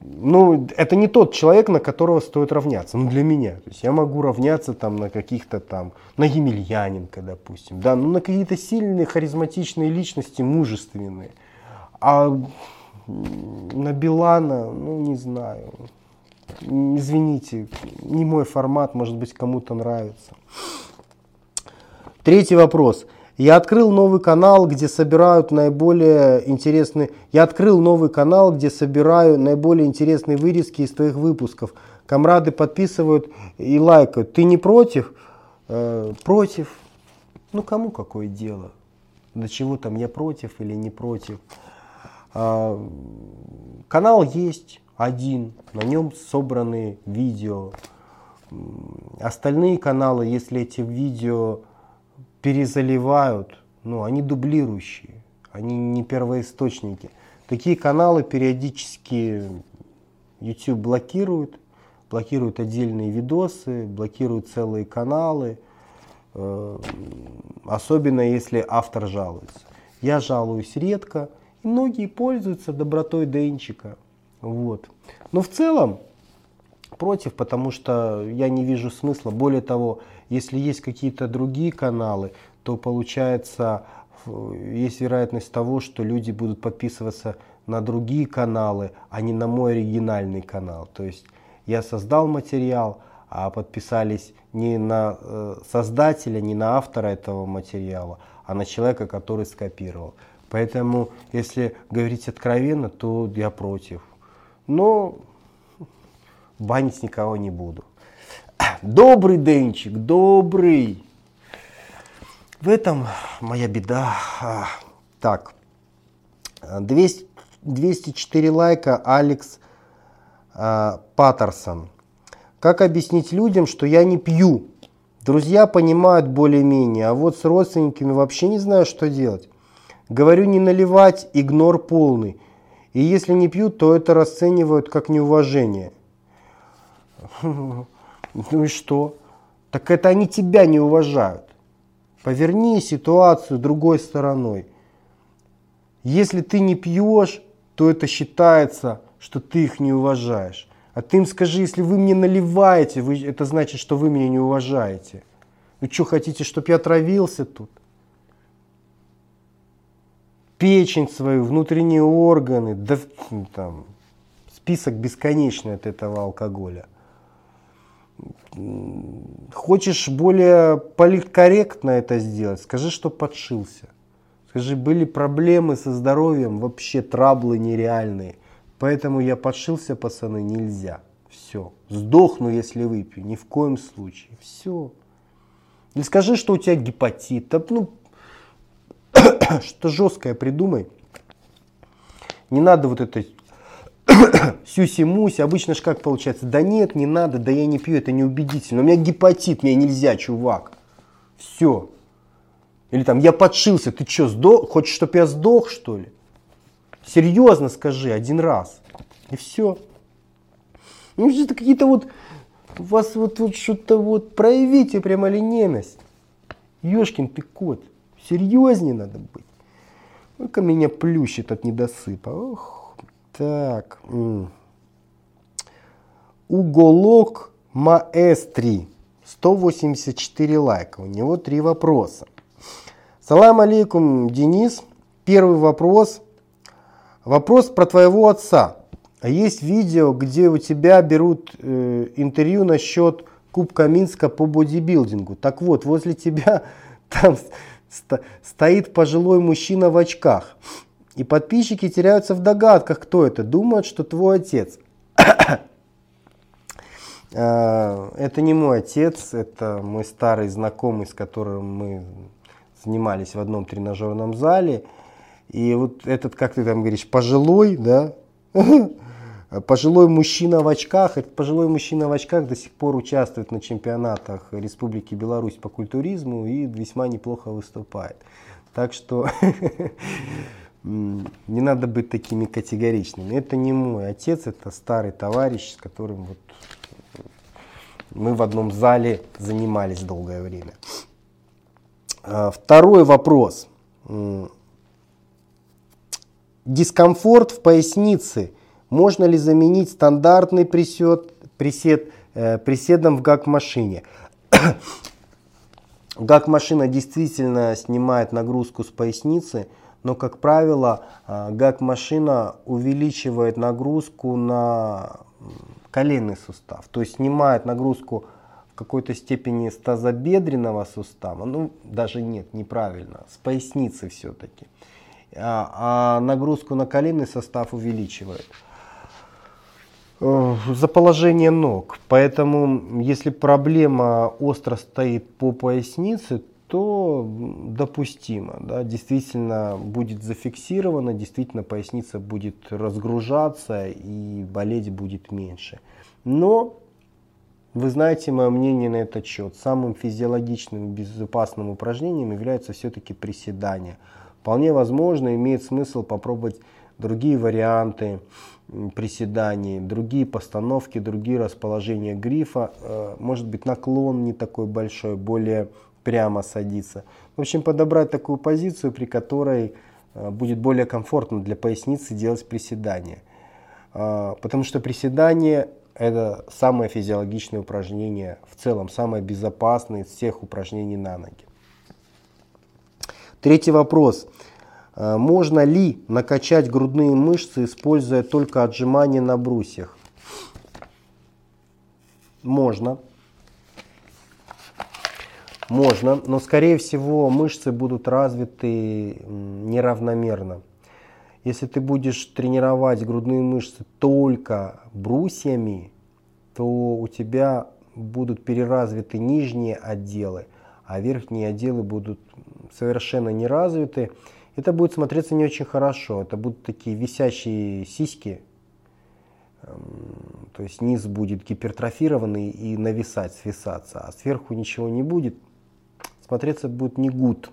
ну, это не тот человек, на которого стоит равняться, ну, для меня. То есть я могу равняться там на каких-то там, на Емельяненко, допустим, да, ну, на какие-то сильные, харизматичные личности, мужественные. А на Билана, ну, не знаю, извините, не мой формат, может быть, кому-то нравится. Третий вопрос. Я открыл новый канал, где собирают наиболее интересные... Я открыл новый канал, где собираю наиболее интересные вырезки из твоих выпусков. Камрады подписывают и лайкают. Ты не против? Э, против. Ну кому какое дело? До чего там я против или не против? А, канал есть, один, на нем собраны видео. Остальные каналы, если эти видео перезаливают, ну, они дублирующие, они не первоисточники. Такие каналы периодически YouTube блокирует, блокирует отдельные видосы, блокирует целые каналы, э, особенно если автор жалуется. Я жалуюсь редко, и многие пользуются добротой Денчика. Вот. Но в целом против, потому что я не вижу смысла. Более того, если есть какие-то другие каналы, то получается есть вероятность того, что люди будут подписываться на другие каналы, а не на мой оригинальный канал. То есть я создал материал, а подписались не на э, создателя, не на автора этого материала, а на человека, который скопировал. Поэтому, если говорить откровенно, то я против. Но банить никого не буду. Добрый Денчик, добрый. В этом моя беда. Так, 200, 204 лайка Алекс э, Паттерсон. Как объяснить людям, что я не пью? Друзья понимают более-менее, а вот с родственниками вообще не знаю, что делать. Говорю не наливать, игнор полный. И если не пьют, то это расценивают как неуважение. Ну и что? Так это они тебя не уважают. Поверни ситуацию другой стороной. Если ты не пьешь, то это считается, что ты их не уважаешь. А ты им скажи, если вы мне наливаете, вы, это значит, что вы меня не уважаете. Вы что, хотите, чтобы я травился тут? Печень свою, внутренние органы, да там, список бесконечный от этого алкоголя. Хочешь более политкорректно это сделать, скажи, что подшился. Скажи, были проблемы со здоровьем, вообще траблы нереальные. Поэтому я подшился, пацаны, нельзя. Все. Сдохну, если выпью. Ни в коем случае. Все. Или скажи, что у тебя гепатит. Ну, что жесткое придумай. Не надо вот это сюси-муси. Обычно же как получается? Да нет, не надо, да я не пью, это неубедительно. У меня гепатит, мне нельзя, чувак. Все. Или там, я подшился, ты что, сдох? Хочешь, чтобы я сдох, что ли? Серьезно скажи один раз. И все. Ну, это какие-то вот, у вас вот, вот что-то вот, проявите прямолинейность. Ешкин ты кот. Серьезнее надо быть. Ну-ка меня плющит от недосыпа. Ох, так. Уголок маэстри. 184 лайка. У него три вопроса. Салам алейкум, Денис. Первый вопрос. Вопрос про твоего отца. А есть видео, где у тебя берут э, интервью насчет Кубка Минска по бодибилдингу. Так вот, возле тебя там ст стоит пожилой мужчина в очках. И подписчики теряются в догадках, кто это. Думают, что твой отец. А, это не мой отец, это мой старый знакомый, с которым мы занимались в одном тренажерном зале. И вот этот, как ты там говоришь, пожилой, да, пожилой мужчина в очках, этот пожилой мужчина в очках до сих пор участвует на чемпионатах Республики Беларусь по культуризму и весьма неплохо выступает. Так что не надо быть такими категоричными. Это не мой отец, это старый товарищ, с которым вот мы в одном зале занимались долгое время. А, второй вопрос. Дискомфорт в пояснице можно ли заменить стандартный присед, присед э, приседом в ГАК-машине? ГАК-машина действительно снимает нагрузку с поясницы, но, как правило, э, ГАК-машина увеличивает нагрузку на коленный сустав, то есть снимает нагрузку какой-то степени с тазобедренного сустава, ну даже нет, неправильно, с поясницы все-таки. А, а нагрузку на коленный состав увеличивает э, за положение ног. Поэтому, если проблема остро стоит по пояснице, то допустимо. Да, действительно будет зафиксировано, действительно поясница будет разгружаться и болеть будет меньше. Но вы знаете мое мнение на этот счет. Самым физиологичным, безопасным упражнением является все-таки приседание. Вполне возможно, имеет смысл попробовать другие варианты приседаний, другие постановки, другие расположения грифа. Э, может быть наклон не такой большой, более прямо садиться. В общем, подобрать такую позицию, при которой э, будет более комфортно для поясницы делать приседания. Э, потому что приседание это самое физиологичное упражнение, в целом самое безопасное из всех упражнений на ноги. Третий вопрос. Э, можно ли накачать грудные мышцы, используя только отжимания на брусьях? Можно. Можно, но скорее всего мышцы будут развиты неравномерно. Если ты будешь тренировать грудные мышцы только брусьями, то у тебя будут переразвиты нижние отделы, а верхние отделы будут совершенно не развиты. Это будет смотреться не очень хорошо. Это будут такие висящие сиськи. Эм, то есть низ будет гипертрофированный и нависать, свисаться, а сверху ничего не будет. Смотреться будет не гуд.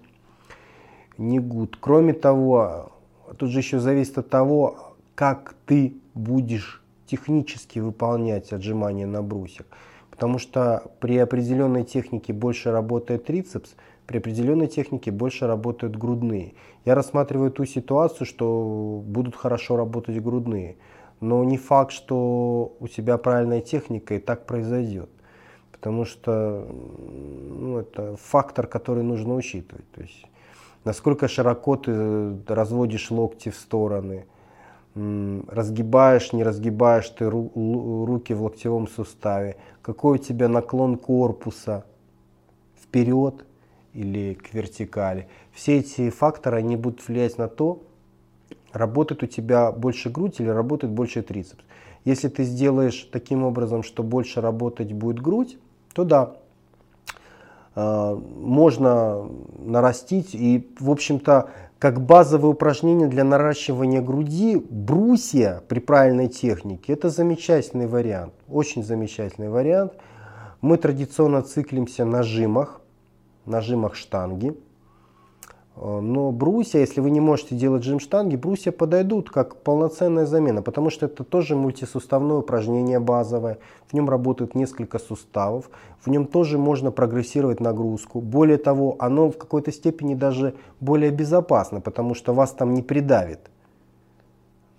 Не гуд. Кроме того, тут же еще зависит от того, как ты будешь технически выполнять отжимания на брусьях. Потому что при определенной технике больше работает трицепс, при определенной технике больше работают грудные. Я рассматриваю ту ситуацию, что будут хорошо работать грудные. Но не факт, что у тебя правильная техника и так произойдет. Потому что ну, это фактор, который нужно учитывать. То есть, насколько широко ты разводишь локти в стороны, разгибаешь, не разгибаешь ты руки в локтевом суставе, какой у тебя наклон корпуса вперед или к вертикали. Все эти факторы, они будут влиять на то, работает у тебя больше грудь или работает больше трицепс. Если ты сделаешь таким образом, что больше работать будет грудь, то да, э, можно нарастить. И, в общем-то, как базовое упражнение для наращивания груди, брусья при правильной технике, это замечательный вариант, очень замечательный вариант. Мы традиционно циклимся на жимах, нажимах штанги. Э, но брусья, если вы не можете делать жим штанги, брусья подойдут как полноценная замена, потому что это тоже мультисуставное упражнение базовое. В нем работает несколько суставов, в нем тоже можно прогрессировать нагрузку. Более того, оно в какой-то степени даже более безопасно, потому что вас там не придавит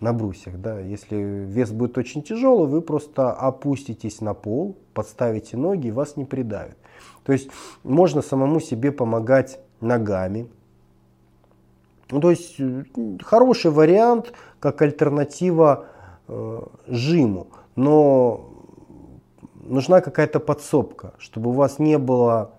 на брусьях. Да? Если вес будет очень тяжелый, вы просто опуститесь на пол, подставите ноги и вас не придавит. То есть можно самому себе помогать ногами. Ну, то есть э, хороший вариант как альтернатива э, жиму. Но нужна какая-то подсобка, чтобы у вас не было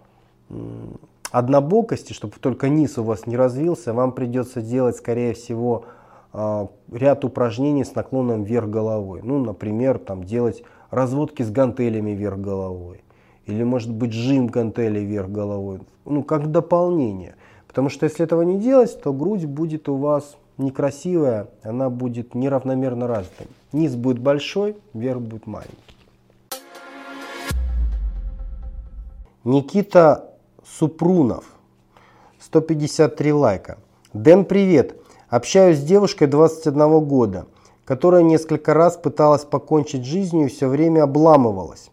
однобокости, чтобы только низ у вас не развился, вам придется делать, скорее всего, а, ряд упражнений с наклоном вверх головой. Ну, например, там, делать разводки с гантелями вверх головой. Или может быть жим гантелей вверх головой. Ну, как дополнение. Потому что если этого не делать, то грудь будет у вас некрасивая, она будет неравномерно развита. Низ будет большой, верх будет маленький. Никита Супрунов, 153 лайка. Дэн, привет. Общаюсь с девушкой 21 года, которая несколько раз пыталась покончить жизнью и все время обламывалась.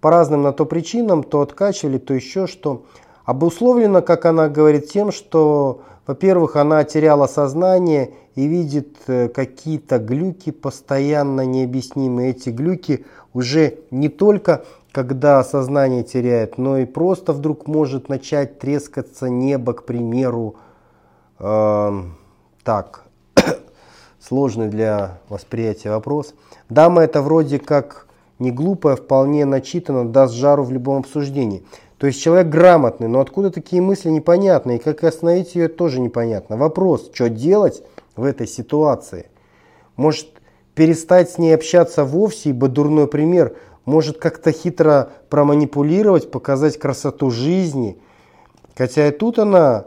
По разным на то причинам, то откачивали, то еще что. Обусловлено, как она говорит, тем, что, во-первых, она теряла сознание и видит э, какие-то глюки постоянно необъяснимые. Эти глюки уже не только когда сознание теряет, но и просто вдруг может начать трескаться небо, к примеру, э, так, сложный для восприятия вопрос. Дама это вроде как не глупая, вполне начитана, даст жару в любом обсуждении. То есть человек грамотный, но откуда такие мысли непонятны, и как остановить ее тоже непонятно. Вопрос, что делать в этой ситуации? Может перестать с ней общаться вовсе, ибо дурной пример, может как-то хитро проманипулировать, показать красоту жизни – Хотя и тут она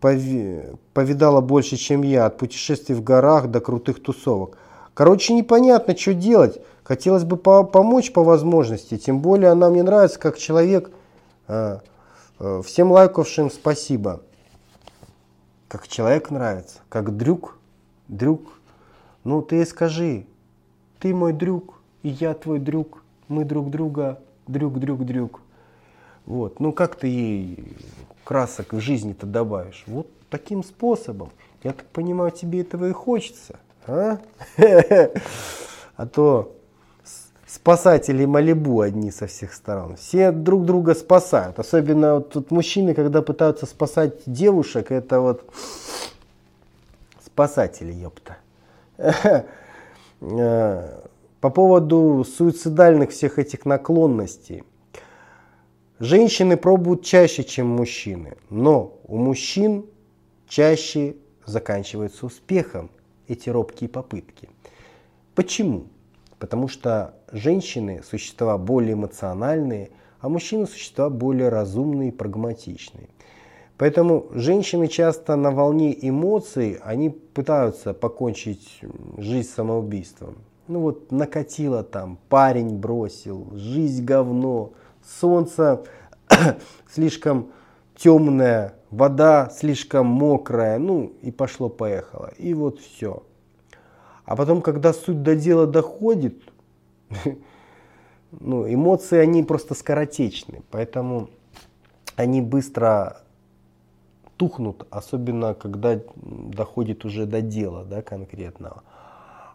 повидала больше, чем я, от путешествий в горах до крутых тусовок. Короче, непонятно, что делать. Хотелось бы по помочь по возможности, тем более она мне нравится как человек. А, а, всем лайковшим спасибо. Как человек нравится, как друг, друг. Ну ты скажи, ты мой друг, и я твой друг, мы друг друга, друг, друг, друг. Вот, ну как ты ей красок в жизни-то добавишь? Вот таким способом. Я так понимаю, тебе этого и хочется, а? А то спасатели Малибу одни со всех сторон. Все друг друга спасают. Особенно вот тут мужчины, когда пытаются спасать девушек, это вот спасатели, ёпта. Э, по поводу суицидальных всех этих наклонностей. Женщины пробуют чаще, чем мужчины, но у мужчин чаще заканчиваются успехом эти робкие попытки. Почему? Потому что женщины – существа более эмоциональные, а мужчины – существа более разумные и прагматичные. Поэтому женщины часто на волне эмоций, они пытаются покончить жизнь самоубийством. Ну вот накатило там, парень бросил, жизнь говно, солнце слишком темное, вода слишком мокрая, ну и пошло-поехало. И вот все. А потом, когда суть до дела доходит, ну, эмоции, они просто скоротечны, поэтому они быстро тухнут, особенно когда доходит уже до дела да, конкретного.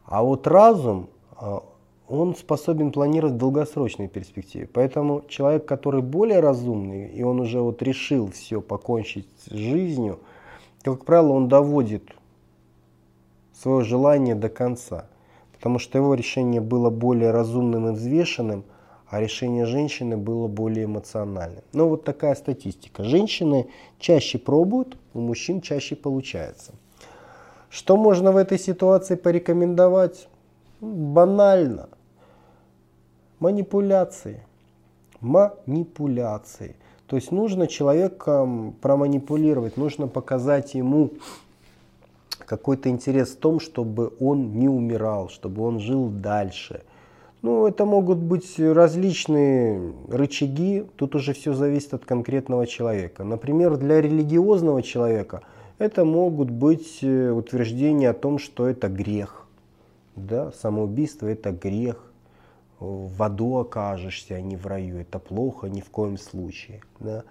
А вот разум, а, он способен планировать в долгосрочной перспективе. Поэтому человек, который более разумный, и он уже вот решил все покончить с жизнью, как правило, он доводит свое желание до конца. Потому что его решение было более разумным и взвешенным, а решение женщины было более эмоциональным. Ну вот такая статистика. Женщины чаще пробуют, у мужчин чаще получается. Что можно в этой ситуации порекомендовать? Банально. Манипуляции. Манипуляции. То есть нужно человеком проманипулировать, нужно показать ему какой-то интерес в том, чтобы он не умирал, чтобы он жил дальше. Ну, это могут быть различные рычаги, тут уже все зависит от конкретного человека. Например, для религиозного человека это могут быть э, утверждения о том, что это грех. Да, самоубийство это грех. В аду окажешься, а не в раю. Это плохо ни в коем случае. Да.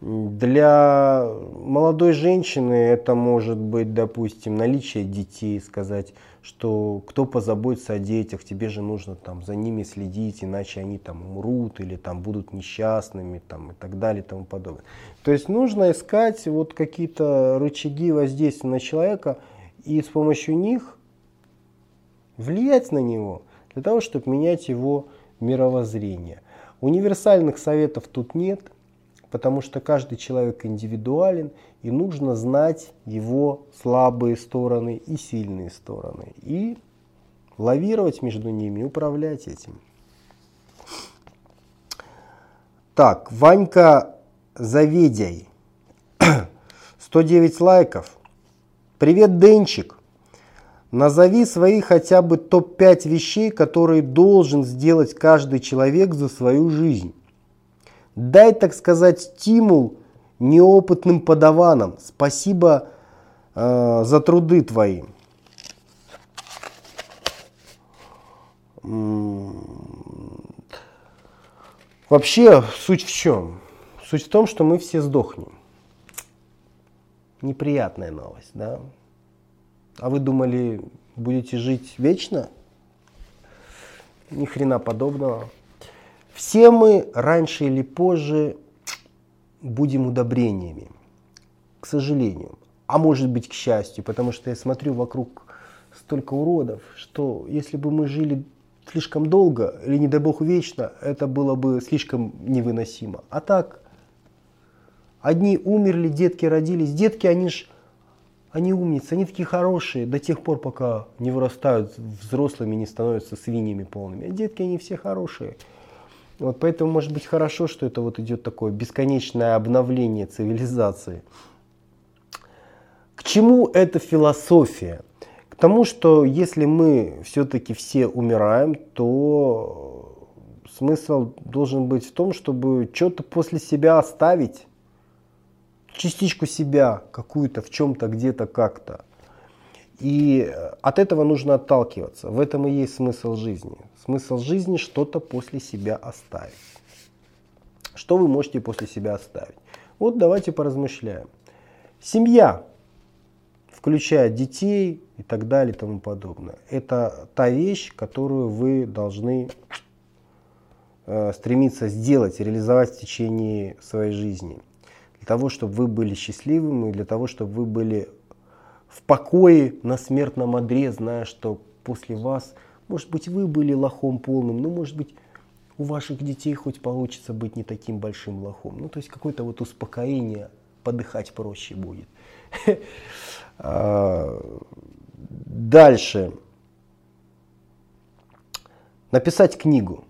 Для молодой женщины это может быть, допустим, наличие детей, сказать, что кто позаботится о детях, тебе же нужно там за ними следить, иначе они там умрут или там будут несчастными там, и так далее и тому подобное. То есть нужно искать вот какие-то рычаги воздействия на человека и с помощью них влиять на него для того, чтобы менять его мировоззрение. Универсальных советов тут нет – потому что каждый человек индивидуален, и нужно знать его слабые стороны и сильные стороны, и лавировать между ними, управлять этим. Так, Ванька Заведяй, 109 лайков. Привет, Денчик. Назови свои хотя бы топ-5 вещей, которые должен сделать каждый человек за свою жизнь. Дай, так сказать, стимул неопытным подаванам. Спасибо э, за труды твои. Вообще, суть в чем? Суть в том, что мы все сдохнем. Неприятная новость, да? А вы думали, будете жить вечно? Ни хрена подобного. Все мы раньше или позже будем удобрениями, к сожалению. А может быть, к счастью, потому что я смотрю вокруг столько уродов, что если бы мы жили слишком долго, или не дай бог вечно, это было бы слишком невыносимо. А так, одни умерли, детки родились. Детки, они ж, они умницы, они такие хорошие до тех пор, пока не вырастают взрослыми, не становятся свиньями полными. А детки, они все хорошие. Вот поэтому может быть хорошо, что это вот идет такое бесконечное обновление цивилизации. К чему эта философия? К тому, что если мы все-таки все умираем, то смысл должен быть в том, чтобы что-то после себя оставить, частичку себя какую-то в чем-то, где-то, как-то. И от этого нужно отталкиваться. В этом и есть смысл жизни. Смысл жизни что-то после себя оставить. Что вы можете после себя оставить? Вот давайте поразмышляем. Семья, включая детей и так далее и тому подобное, это та вещь, которую вы должны э, стремиться сделать, реализовать в течение своей жизни. Для того, чтобы вы были счастливыми, для того, чтобы вы были в покое на смертном одре, зная, что после вас, может быть, вы были лохом полным, но, может быть, у ваших детей хоть получится быть не таким большим лохом. Ну, то есть какое-то вот успокоение, подыхать проще будет. А, дальше. Написать книгу.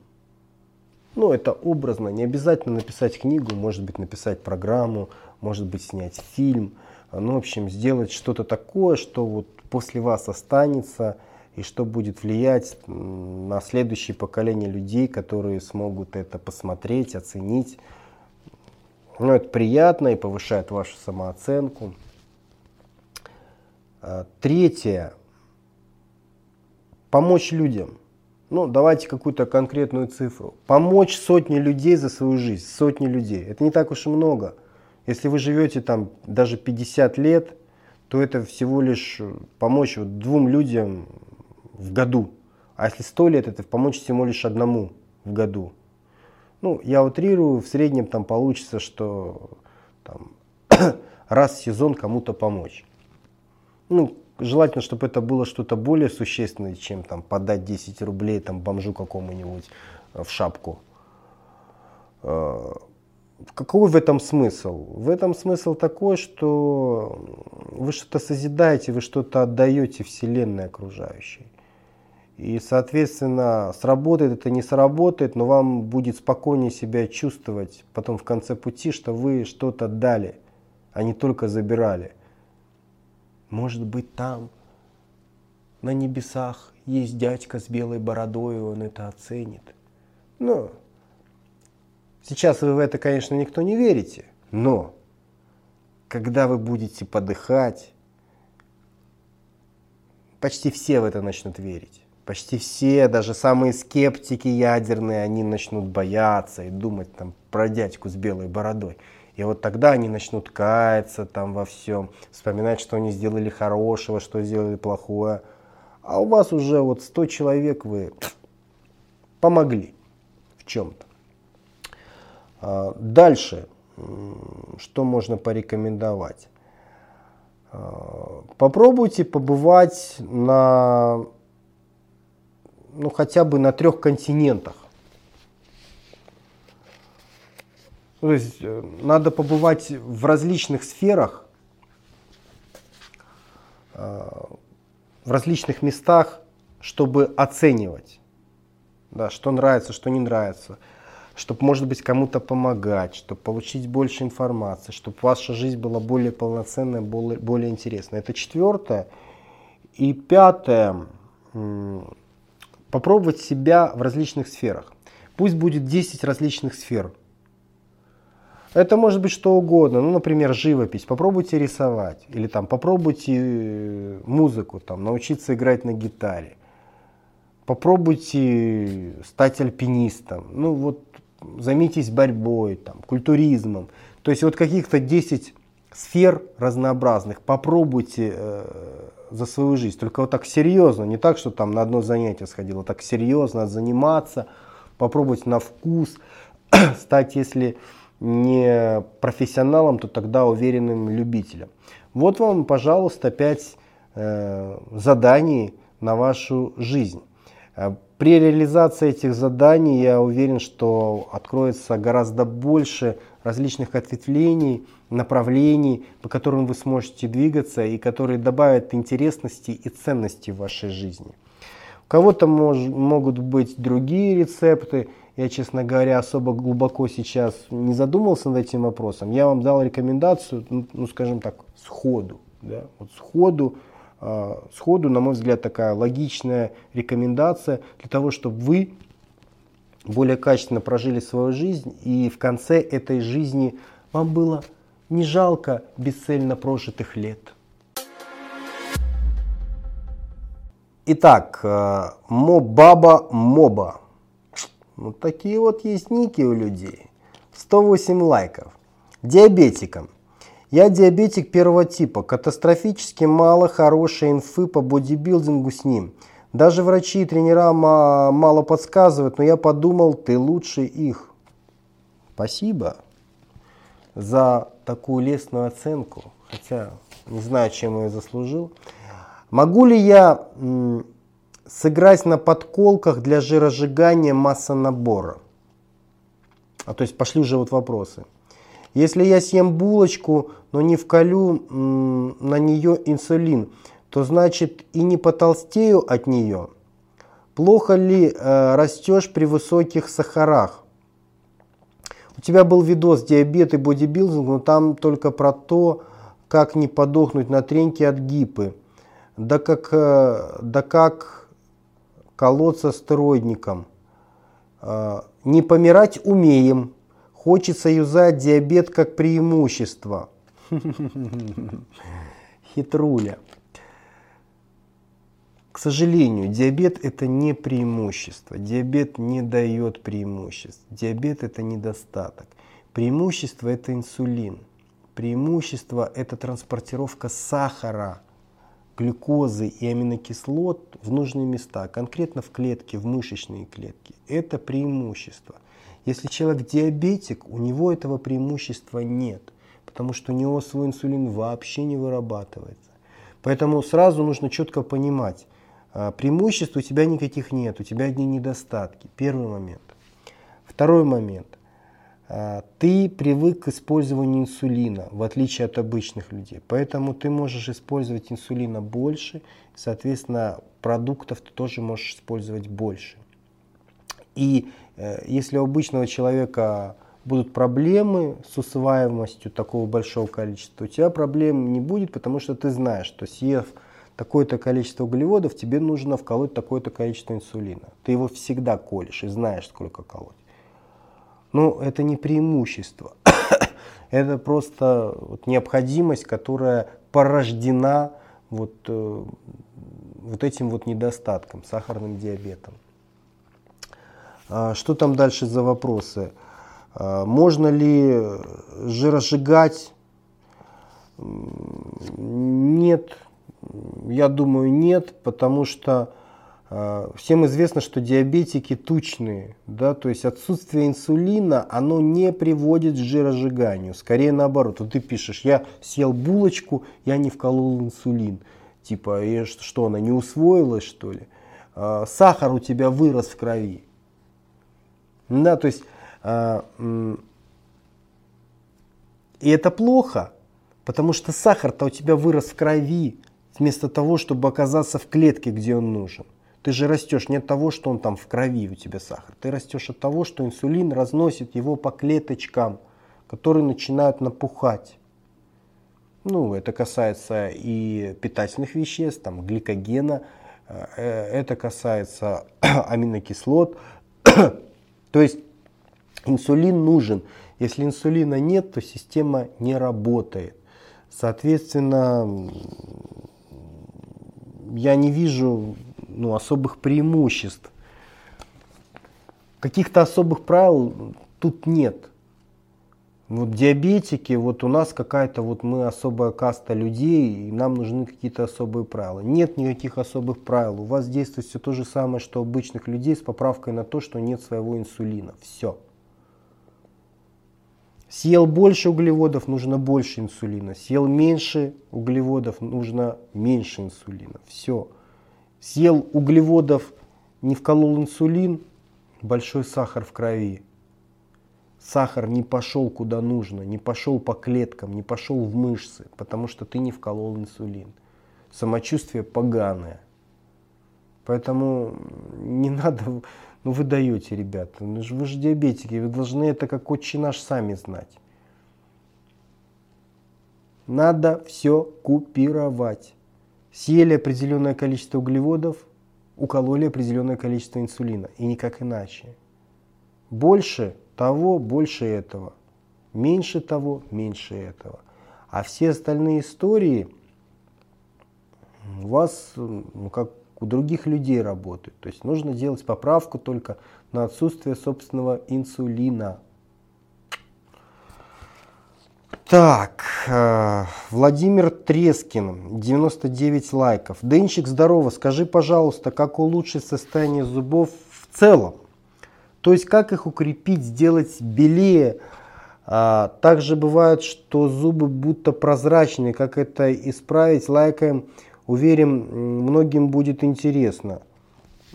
Ну, это образно, не обязательно написать книгу, может быть, написать программу, может быть, снять фильм – ну, в общем, сделать что-то такое, что вот после вас останется и что будет влиять на следующее поколение людей, которые смогут это посмотреть, оценить. Ну, это приятно и повышает вашу самооценку. А, третье. Помочь людям. Ну, давайте какую-то конкретную цифру. Помочь сотни людей за свою жизнь. Сотни людей. Это не так уж и много. Если вы живете там даже 50 лет, то это всего лишь помочь вот двум людям в году. А если 100 лет, это помочь всего лишь одному в году. Ну, я утрирую, в среднем там получится, что там, раз в сезон кому-то помочь. Ну, желательно, чтобы это было что-то более существенное, чем там подать 10 рублей там бомжу какому-нибудь в шапку. Какой в этом смысл? В этом смысл такой, что вы что-то созидаете, вы что-то отдаете Вселенной окружающей. И, соответственно, сработает это, не сработает, но вам будет спокойнее себя чувствовать потом в конце пути, что вы что-то дали, а не только забирали. Может быть, там, на небесах, есть дядька с белой бородой, и он это оценит. Но Сейчас вы в это, конечно, никто не верите, но когда вы будете подыхать, почти все в это начнут верить. Почти все, даже самые скептики ядерные, они начнут бояться и думать там про дядьку с белой бородой. И вот тогда они начнут каяться там во всем, вспоминать, что они сделали хорошего, что сделали плохое. А у вас уже вот 100 человек вы помогли в чем-то. А, дальше, что можно порекомендовать? А, попробуйте побывать на, ну, хотя бы на трех континентах. То есть э, надо побывать в различных сферах, а, в различных местах, чтобы оценивать, да, что нравится, что не нравится чтобы, может быть, кому-то помогать, чтобы получить больше информации, чтобы ваша жизнь была более полноценная, более, более интересная. Это четвертое. И пятое, попробовать себя в различных сферах. Пусть будет 10 различных сфер. Это может быть что угодно, ну, например, живопись. Попробуйте рисовать или там попробуйте э, музыку, там научиться играть на гитаре. Попробуйте стать альпинистом. Ну вот займитесь борьбой, там, культуризмом. То есть вот каких-то 10 сфер разнообразных попробуйте э, за свою жизнь. Только вот так серьезно, не так, что там на одно занятие сходило, так серьезно заниматься, попробовать на вкус, стать, если не профессионалом, то тогда уверенным любителем. Вот вам, пожалуйста, 5 э, заданий на вашу жизнь. При реализации этих заданий я уверен, что откроется гораздо больше различных ответвлений, направлений, по которым вы сможете двигаться и которые добавят интересности и ценности в вашей жизни. У кого-то мож, могут быть другие рецепты, я, честно говоря, особо глубоко сейчас не задумался над этим вопросом. Я вам дал рекомендацию, ну, ну скажем так, сходу. Да? Вот сходу, сходу, на мой взгляд, такая логичная рекомендация для того, чтобы вы более качественно прожили свою жизнь и в конце этой жизни вам было не жалко бесцельно прожитых лет. Итак, э, Мобаба Моба. Вот такие вот есть ники у людей. 108 лайков. Диабетикам. Я диабетик первого типа. Катастрофически мало хорошей инфы по бодибилдингу с ним. Даже врачи и тренера мало подсказывают, но я подумал, ты лучше их. Спасибо за такую лестную оценку, хотя не знаю, чем я заслужил. Могу ли я сыграть на подколках для жиросжигания массонабора? А то есть пошли уже вот вопросы. Если я съем булочку, но не вколю на нее инсулин, то значит и не потолстею от нее. Плохо ли э, растешь при высоких сахарах? У тебя был видос диабет и бодибилдинг, но там только про то, как не подохнуть на треньке от гипы. Да как, э, да как колоться стероидником. Э, не помирать умеем. Хочется юзать диабет как преимущество. Хитруля. К сожалению, диабет это не преимущество. Диабет не дает преимуществ. Диабет это недостаток. Преимущество это инсулин. Преимущество это транспортировка сахара, глюкозы и аминокислот в нужные места, конкретно в клетки, в мышечные клетки. Это преимущество. Если человек диабетик, у него этого преимущества нет, потому что у него свой инсулин вообще не вырабатывается. Поэтому сразу нужно четко понимать, а, преимуществ у тебя никаких нет, у тебя одни недостатки. Первый момент. Второй момент. А, ты привык к использованию инсулина, в отличие от обычных людей. Поэтому ты можешь использовать инсулина больше, соответственно, продуктов ты тоже можешь использовать больше. И э, если у обычного человека будут проблемы с усваиваемостью такого большого количества, у тебя проблем не будет, потому что ты знаешь, что съев такое-то количество углеводов, тебе нужно вколоть такое-то количество инсулина. Ты его всегда колешь и знаешь, сколько колоть. Но это не преимущество. это просто вот необходимость, которая порождена вот, э, вот этим вот недостатком, сахарным диабетом. А, что там дальше за вопросы? А, можно ли жиросжигать? Нет, я думаю, нет, потому что э, всем известно, что диабетики тучные, да, то есть отсутствие инсулина, оно не приводит к жиросжиганию, скорее наоборот. Вот ты пишешь, я съел булочку, я не вколол инсулин, типа, и что, она не усвоилась, что ли? Э, сахар у тебя вырос в крови. Да, то есть, э, и это плохо, потому что сахар-то у тебя вырос в крови, вместо того, чтобы оказаться в клетке, где он нужен. Ты же растешь не от того, что он там в крови у тебя сахар. Ты растешь от того, что инсулин разносит его по клеточкам, которые начинают напухать. Ну, это касается и питательных веществ, там, гликогена, э, это касается аминокислот. То есть инсулин нужен. Если инсулина нет, то система не работает. Соответственно, я не вижу ну, особых преимуществ. Каких-то особых правил тут нет. Вот диабетики, вот у нас какая-то вот мы особая каста людей, и нам нужны какие-то особые правила. Нет никаких особых правил. У вас действует все то же самое, что у обычных людей с поправкой на то, что нет своего инсулина. Все. Съел больше углеводов, нужно больше инсулина. Съел меньше углеводов, нужно меньше инсулина. Все. Съел углеводов, не вколол инсулин, большой сахар в крови. Сахар не пошел куда нужно, не пошел по клеткам, не пошел в мышцы, потому что ты не вколол инсулин. Самочувствие поганое. Поэтому не надо, ну вы даете, ребята, ну, вы же диабетики, вы должны это как отче наш сами знать. Надо все купировать. Съели определенное количество углеводов, укололи определенное количество инсулина. И никак иначе. Больше того, больше этого. Меньше того, меньше этого. А все остальные истории у вас, ну, как у других людей работают. То есть нужно делать поправку только на отсутствие собственного инсулина. Так, э, Владимир Трескин, 99 лайков. Денчик, здорово, скажи, пожалуйста, как улучшить состояние зубов в целом? То есть, как их укрепить, сделать белее? А, также бывает, что зубы будто прозрачные. Как это исправить? Лайкаем. Уверен, многим будет интересно.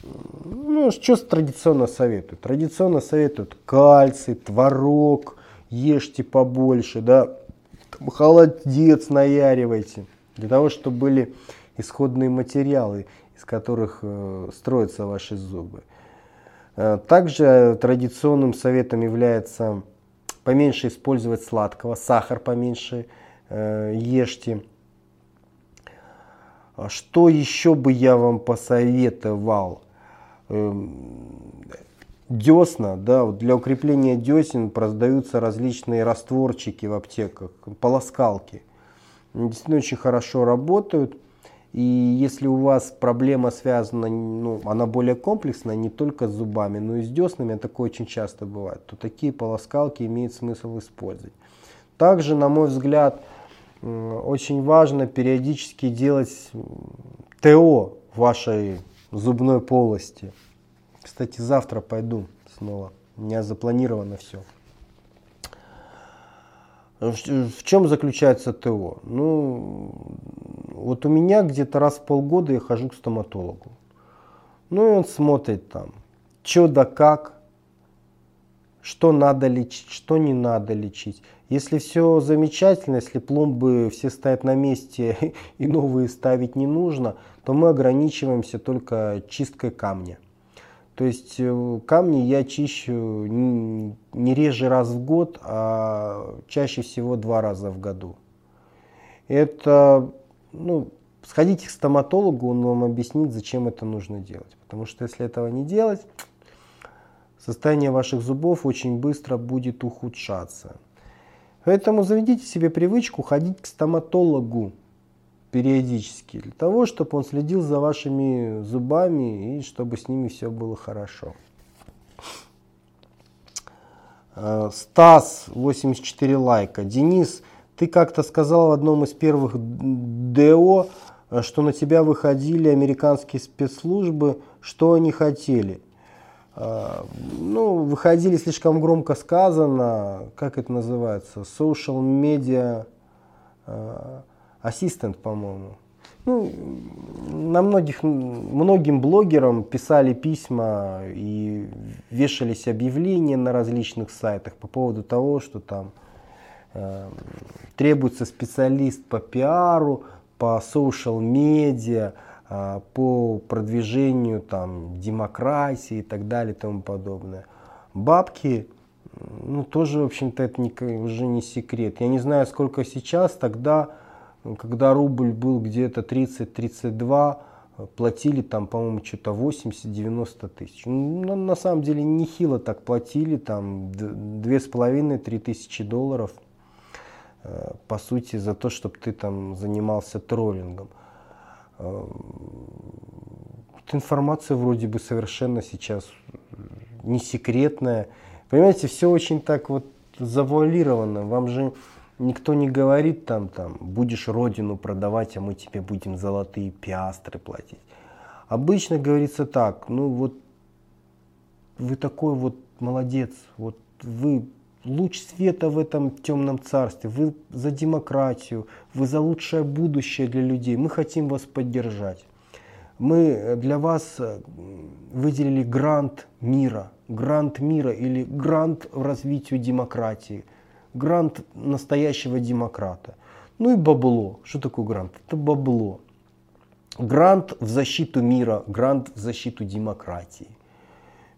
Ну, что традиционно советуют? Традиционно советуют кальций, творог, ешьте побольше, да, холодец наяривайте, для того, чтобы были исходные материалы, из которых э, строятся ваши зубы. Э, также традиционным советом является поменьше использовать сладкого, сахар поменьше э, ешьте. Что еще бы я вам посоветовал? Эм, десна, да, вот для укрепления десен продаются различные растворчики в аптеках, полоскалки. Они действительно очень хорошо работают. И если у вас проблема связана, ну, она более комплексная, не только с зубами, но и с деснами, а такое очень часто бывает, то такие полоскалки имеет смысл использовать. Также, на мой взгляд, очень важно периодически делать ТО вашей зубной полости. Кстати, завтра пойду снова. У меня запланировано все. В чем заключается ТО? Ну, вот у меня где-то раз в полгода я хожу к стоматологу. Ну и он смотрит там, что да как, что надо лечить, что не надо лечить. Если все замечательно, если пломбы все стоят на месте и новые ставить не нужно, то мы ограничиваемся только чисткой камня. То есть э, камни я чищу не реже раз в год, а чаще всего два раза в году. Это, ну, сходите к стоматологу, он вам объяснит, зачем это нужно делать. Потому что если этого не делать, состояние ваших зубов очень быстро будет ухудшаться. Поэтому заведите себе привычку ходить к стоматологу периодически, для того, чтобы он следил за вашими зубами и чтобы с ними все было хорошо. Э, Стас, 84 лайка. Денис, ты как-то сказал в одном из первых ДО, э, что на тебя выходили американские спецслужбы, что они хотели. Э, ну, выходили слишком громко сказано, как это называется, social media ассистент, по-моему. Ну, на многих, многим блогерам писали письма и вешались объявления на различных сайтах по поводу того, что там э, требуется специалист по пиару, по social э, по продвижению там демократии и так далее и тому подобное. Бабки, ну тоже, в общем-то, это не, уже не секрет. Я не знаю, сколько сейчас, тогда когда рубль был где-то 30-32, платили там, по-моему, что-то 80-90 тысяч. Ну, на, на самом деле нехило так платили, там 2,5-3 тысячи долларов, э, по сути, за то, чтобы ты там занимался троллингом. Э, эта информация вроде бы совершенно сейчас не секретная. Понимаете, все очень так вот завуалировано. Вам же Никто не говорит там, там, будешь родину продавать, а мы тебе будем золотые пиастры платить. Обычно говорится так, ну вот вы такой вот молодец, вот вы луч света в этом темном царстве, вы за демократию, вы за лучшее будущее для людей, мы хотим вас поддержать. Мы для вас э, выделили грант мира, грант мира или грант развитию демократии – грант настоящего демократа. Ну и бабло. Что такое грант? Это бабло. грант в защиту мира, грант в защиту демократии.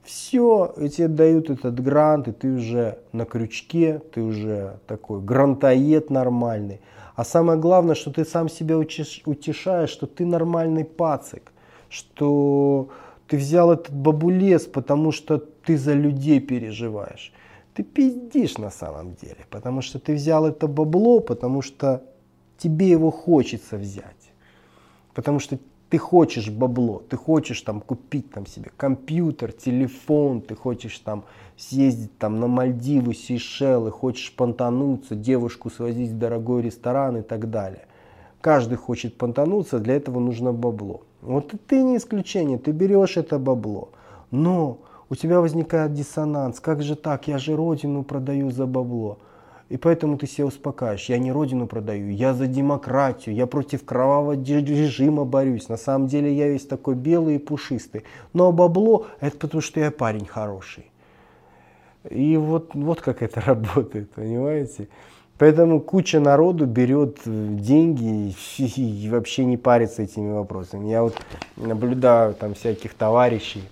Все, и тебе дают этот грант, и ты уже на крючке, ты уже такой грантоед нормальный. А самое главное, что ты сам себя утешаешь, что ты нормальный пацик, что ты взял этот бабулес, потому что ты за людей переживаешь. Ты пиздишь на самом деле, потому что ты взял это бабло, потому что тебе его хочется взять. Потому что ты хочешь бабло, ты хочешь там купить там себе компьютер, телефон, ты хочешь там съездить там на Мальдивы, Сейшелы, хочешь понтануться, девушку свозить в дорогой ресторан и так далее. Каждый хочет понтануться, для этого нужно бабло. Вот и ты не исключение, ты берешь это бабло, но у тебя возникает диссонанс. Как же так? Я же родину продаю за бабло. И поэтому ты себя успокаиваешь. Я не родину продаю, я за демократию, я против кровавого режима борюсь. На самом деле я весь такой белый и пушистый. Но бабло это потому, что я парень хороший. И вот, вот как это работает, понимаете? Поэтому куча народу берет э, деньги и вообще не парится этими вопросами. Я вот наблюдаю там всяких товарищей,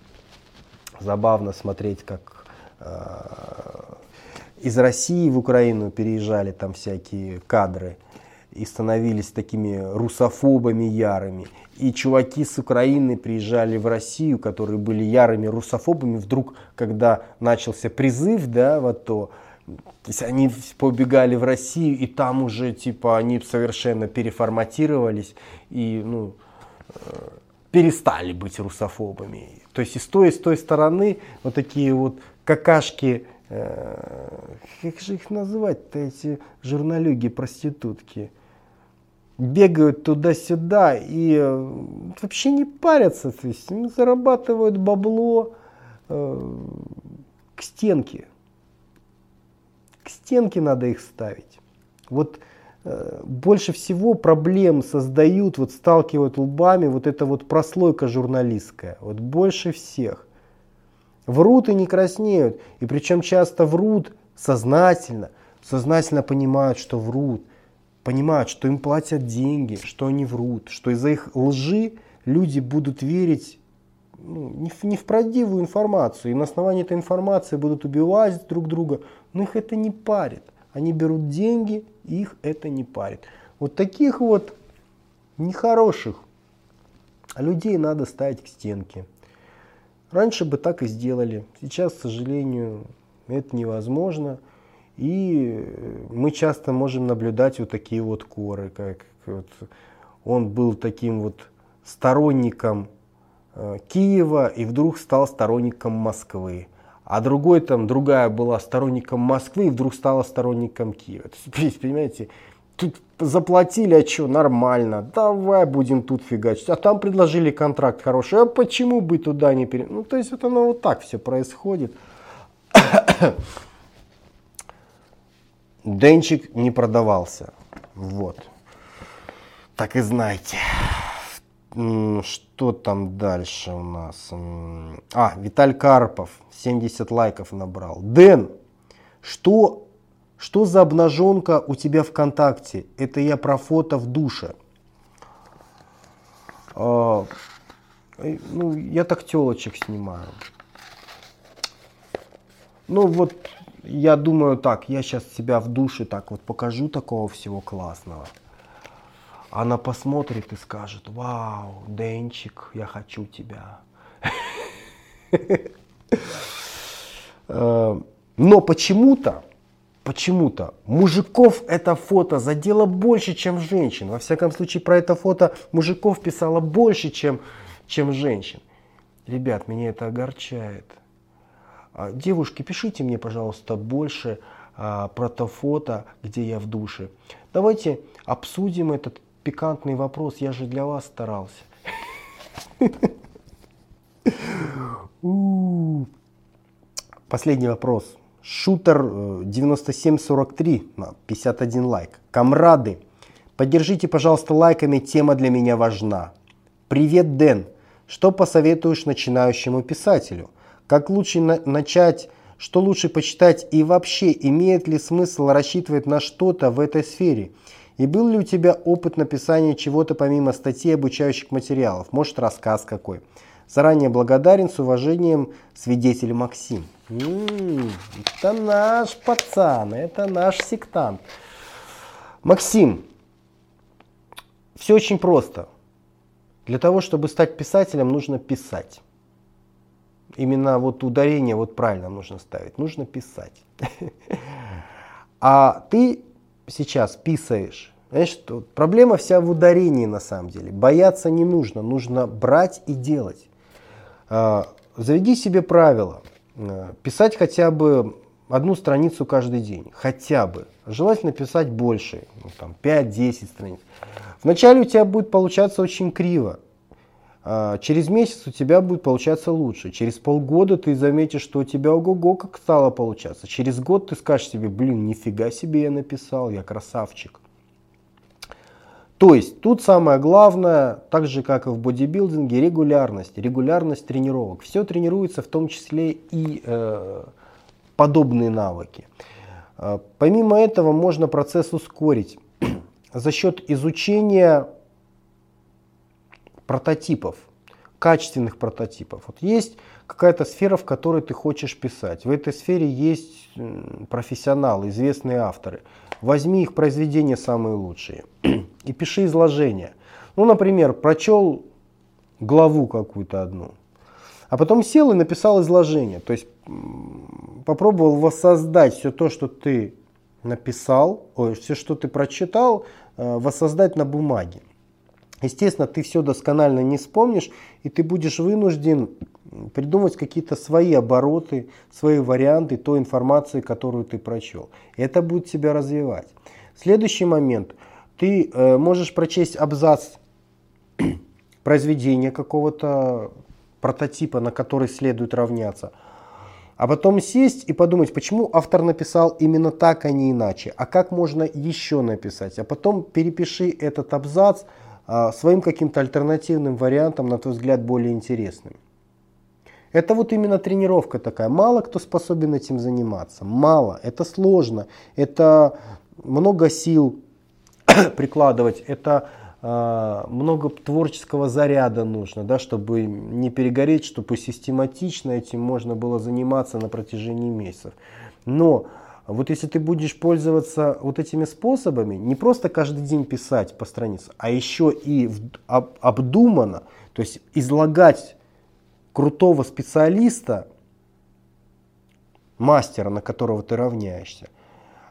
забавно смотреть, как э, из России в Украину переезжали там всякие кадры и становились такими русофобами ярыми. И чуваки с Украины приезжали в Россию, которые были ярыми русофобами. Вдруг, когда начался призыв да, в АТО, то есть они побегали в Россию, и там уже типа они совершенно переформатировались и ну, э, перестали быть русофобами. То есть и с той, и с той стороны вот такие вот какашки как же их называть-то, эти журналюги, проститутки, бегают туда-сюда и э, вообще не парятся, то есть зарабатывают бабло э, к стенке. К стенке надо их ставить. Вот э, больше всего проблем создают, вот сталкивают лбами вот эта вот прослойка журналистская. Вот больше всех. Врут и не краснеют. И причем часто врут сознательно. Сознательно понимают, что врут. Понимают, что им платят деньги, что они врут. Что из-за их лжи люди будут верить ну, не, в, не в правдивую информацию. И на основании этой информации будут убивать друг друга. Но их это не парит. Они берут деньги, и их это не парит. Вот таких вот нехороших людей надо ставить к стенке. Раньше бы так и сделали. Сейчас, к сожалению, это невозможно. И мы часто можем наблюдать вот такие вот коры, как вот он был таким вот сторонником э, Киева и вдруг стал сторонником Москвы. А другой там, другая была сторонником Москвы и вдруг стала сторонником Киева. То есть, понимаете, тут заплатили, а что, нормально, давай будем тут фигачить. А там предложили контракт хороший, а почему бы туда не пере... Ну, то есть вот оно вот так все происходит. Денчик не продавался. Вот. Так и знаете. Что там дальше у нас? А, Виталь Карпов, 70 лайков набрал. Дэн, что что за обнаженка у тебя ВКонтакте? Это я про фото в душе. А, ну, я так телочек снимаю. Ну вот, я думаю так, я сейчас себя в душе так вот покажу такого всего классного. Она посмотрит и скажет, вау, Денчик, я хочу тебя. А, но почему-то почему-то мужиков это фото задело больше, чем женщин. Во всяком случае, про это фото мужиков писало больше, чем, чем женщин. Ребят, меня это огорчает. А, девушки, пишите мне, пожалуйста, больше а, про то фото, где я в душе. Давайте обсудим этот пикантный вопрос. Я же для вас старался. Последний вопрос. Шутер 9743 на 51 лайк. Камрады, поддержите, пожалуйста, лайками, тема для меня важна. Привет, Дэн. Что посоветуешь начинающему писателю? Как лучше на- начать, что лучше почитать и вообще имеет ли смысл рассчитывать на что-то в этой сфере? И был ли у тебя опыт написания чего-то помимо статей обучающих материалов? Может, рассказ какой? Заранее благодарен, с уважением, свидетель Максим. Это наш пацан, это наш сектант. Максим, все очень просто. Для того, чтобы стать писателем, нужно писать. Именно вот ударение вот правильно нужно ставить. Нужно писать. А ты сейчас писаешь. Знаешь, проблема вся в ударении на самом деле. Бояться не нужно, нужно брать и делать. А, заведи себе правило. А, писать хотя бы одну страницу каждый день. Хотя бы. Желательно писать больше. Ну, там 5-10 страниц. Вначале у тебя будет получаться очень криво. А, через месяц у тебя будет получаться лучше. Через полгода ты заметишь, что у тебя ого-го как стало получаться. Через год ты скажешь себе, блин, нифига себе я написал, я красавчик. То есть тут самое главное, так же как и в бодибилдинге, регулярность, регулярность тренировок. Все тренируется в том числе и э, подобные навыки. Э, помимо этого можно процесс ускорить за счет изучения прототипов, качественных прототипов. Вот есть какая-то сфера, в которой ты хочешь писать. В этой сфере есть профессионалы, известные авторы. Возьми их произведения самые лучшие и пиши изложение. Ну, например, прочел главу какую-то одну, а потом сел и написал изложение. То есть попробовал воссоздать все то, что ты написал, ой, все, что ты прочитал, Э, воссоздать на бумаге. Естественно, ты все досконально не вспомнишь, и ты будешь вынужден придумать какие-то свои обороты, свои варианты той информации, которую ты прочел. Это будет тебя развивать. Следующий момент. Ты э, можешь прочесть абзац произведения какого-то прототипа, на который следует равняться – а потом сесть и подумать, почему автор написал именно так, а не иначе, а как можно еще написать, а потом перепиши этот абзац а, своим каким-то альтернативным вариантом, на твой взгляд, более интересным. Это вот именно тренировка такая. Мало кто способен этим заниматься. Мало. Это сложно. Это много сил прикладывать. Это а, много творческого заряда нужно, да, чтобы не перегореть, чтобы систематично этим можно было заниматься на протяжении месяцев. Но вот если ты будешь пользоваться вот этими способами, не просто каждый день писать по странице, а еще и обдуманно, то есть излагать крутого специалиста, мастера, на которого ты равняешься,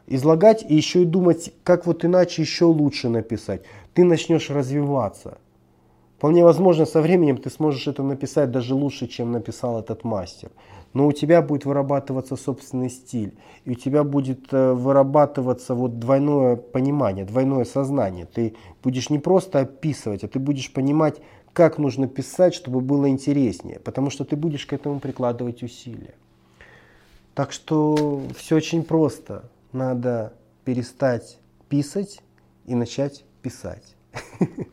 излагать и еще и думать, как вот иначе еще лучше написать ты начнешь развиваться. Вполне возможно, со временем ты сможешь это написать даже лучше, чем написал этот мастер. Но у тебя будет вырабатываться собственный стиль. И у тебя будет э, вырабатываться вот двойное понимание, двойное сознание. Ты будешь не просто описывать, а ты будешь понимать, как нужно писать, чтобы было интереснее. Потому что ты будешь к этому прикладывать усилия. Так что все очень просто. Надо перестать писать и начать писать.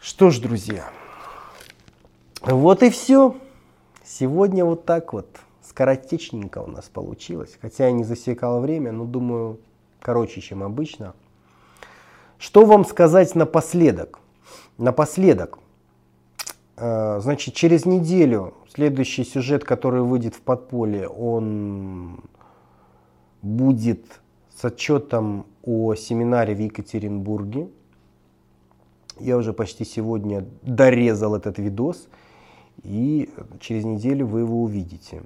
Что ж, друзья, вот и все. Сегодня вот так вот скоротечненько у нас получилось. Хотя я не засекал время, но думаю, короче, чем обычно. Что вам сказать напоследок? Напоследок. Э, значит, через неделю следующий сюжет, который выйдет в подполье, он будет с отчетом о семинаре в Екатеринбурге. Я уже почти сегодня дорезал этот видос, и через неделю вы его увидите.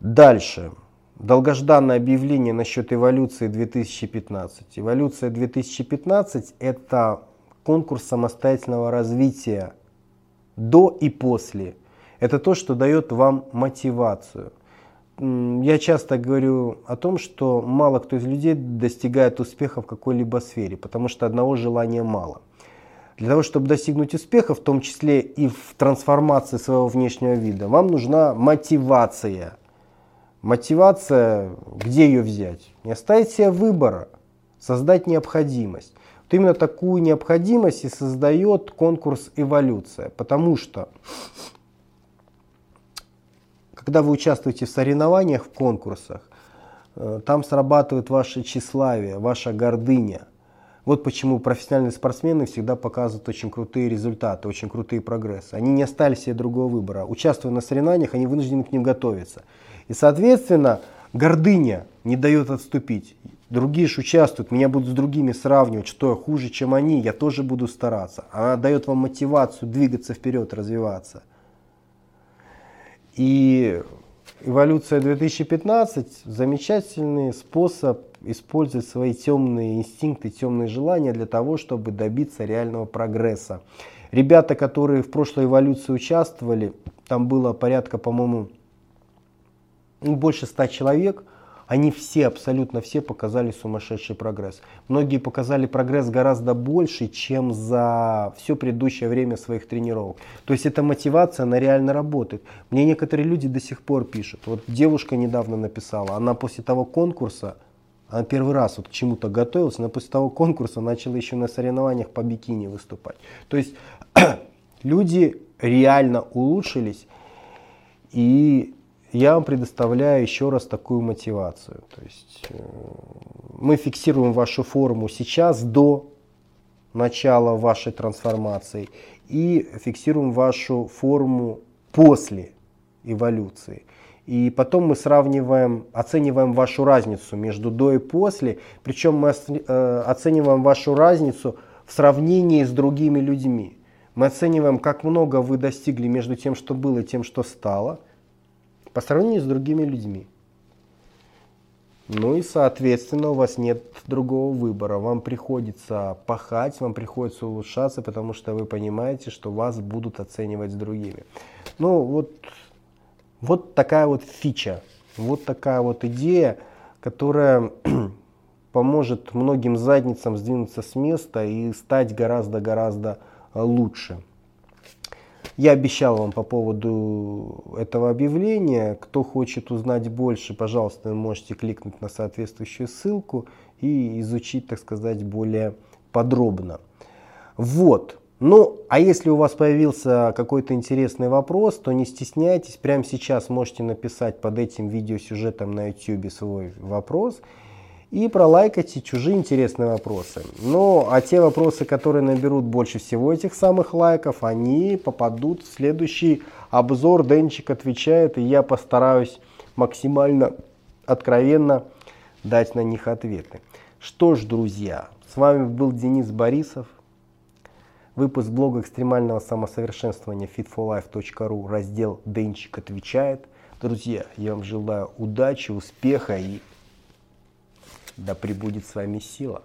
Дальше. Долгожданное объявление насчет эволюции 2015. Эволюция 2015 – это конкурс самостоятельного развития до и после. Это то, что дает вам мотивацию – я часто говорю о том, что мало кто из людей достигает успеха в какой-либо сфере, потому что одного желания мало. Для того, чтобы достигнуть успеха, в том числе и в трансформации своего внешнего вида, вам нужна мотивация. Мотивация, где ее взять? Не оставить себе выбора, создать необходимость. Вот именно такую необходимость и создает конкурс «Эволюция», потому что когда вы участвуете в соревнованиях, в конкурсах, Э, там срабатывает ваше тщеславие, ваша гордыня. Вот почему профессиональные спортсмены всегда показывают очень крутые результаты, очень крутые прогрессы. Они не оставили себе другого выбора. Участвуя на соревнованиях, они вынуждены к ним готовиться. И, соответственно, гордыня не дает отступить. Другие же участвуют, меня будут с другими сравнивать, что я хуже, чем они, я тоже буду стараться. Она дает вам мотивацию двигаться вперед, развиваться. И эволюция 2015 замечательный способ использовать свои темные инстинкты, темные желания для того, чтобы добиться реального прогресса. Ребята, которые в прошлой эволюции участвовали, там было порядка, по-моему, ну, больше ста человек, они все, абсолютно все показали сумасшедший прогресс. Многие показали прогресс гораздо больше, чем за все предыдущее время своих тренировок. То есть эта мотивация, она реально работает. Мне некоторые люди до сих пор пишут. Вот девушка недавно написала, она после того конкурса, она первый раз вот к чему-то готовилась, но после того конкурса начала еще на соревнованиях по бикини выступать. То есть люди реально улучшились, и я вам предоставляю еще раз такую мотивацию. То есть э, мы фиксируем вашу форму сейчас до начала вашей трансформации и фиксируем вашу форму после эволюции. И потом мы сравниваем, оцениваем вашу разницу между до и после. Причем мы э, оцениваем вашу разницу в сравнении с другими людьми. Мы оцениваем, как много вы достигли между тем, что было, и тем, что стало, по сравнению с другими людьми. Ну и, соответственно, у вас нет другого выбора. Вам приходится пахать, вам приходится улучшаться, потому что вы понимаете, что вас будут оценивать с другими. Ну вот вот такая вот фича, вот такая вот идея, которая поможет многим задницам сдвинуться с места и стать гораздо-гораздо лучше. Я обещал вам по поводу этого объявления. Кто хочет узнать больше, пожалуйста, вы можете кликнуть на соответствующую ссылку и изучить, так сказать, более подробно. Вот. Ну, а если у вас появился какой-то интересный вопрос, то не стесняйтесь, прямо сейчас можете написать под этим видеосюжетом на YouTube свой вопрос и пролайкайте чужие интересные вопросы. Ну, а те вопросы, которые наберут больше всего этих самых лайков, они попадут в следующий обзор. Денчик отвечает, и я постараюсь максимально откровенно дать на них ответы. Что ж, друзья, с вами был Денис Борисов. Выпуск блога экстремального самосовершенствования fitforlife.ru, раздел «Денчик отвечает». Друзья, я вам желаю удачи, успеха и да пребудет с вами сила.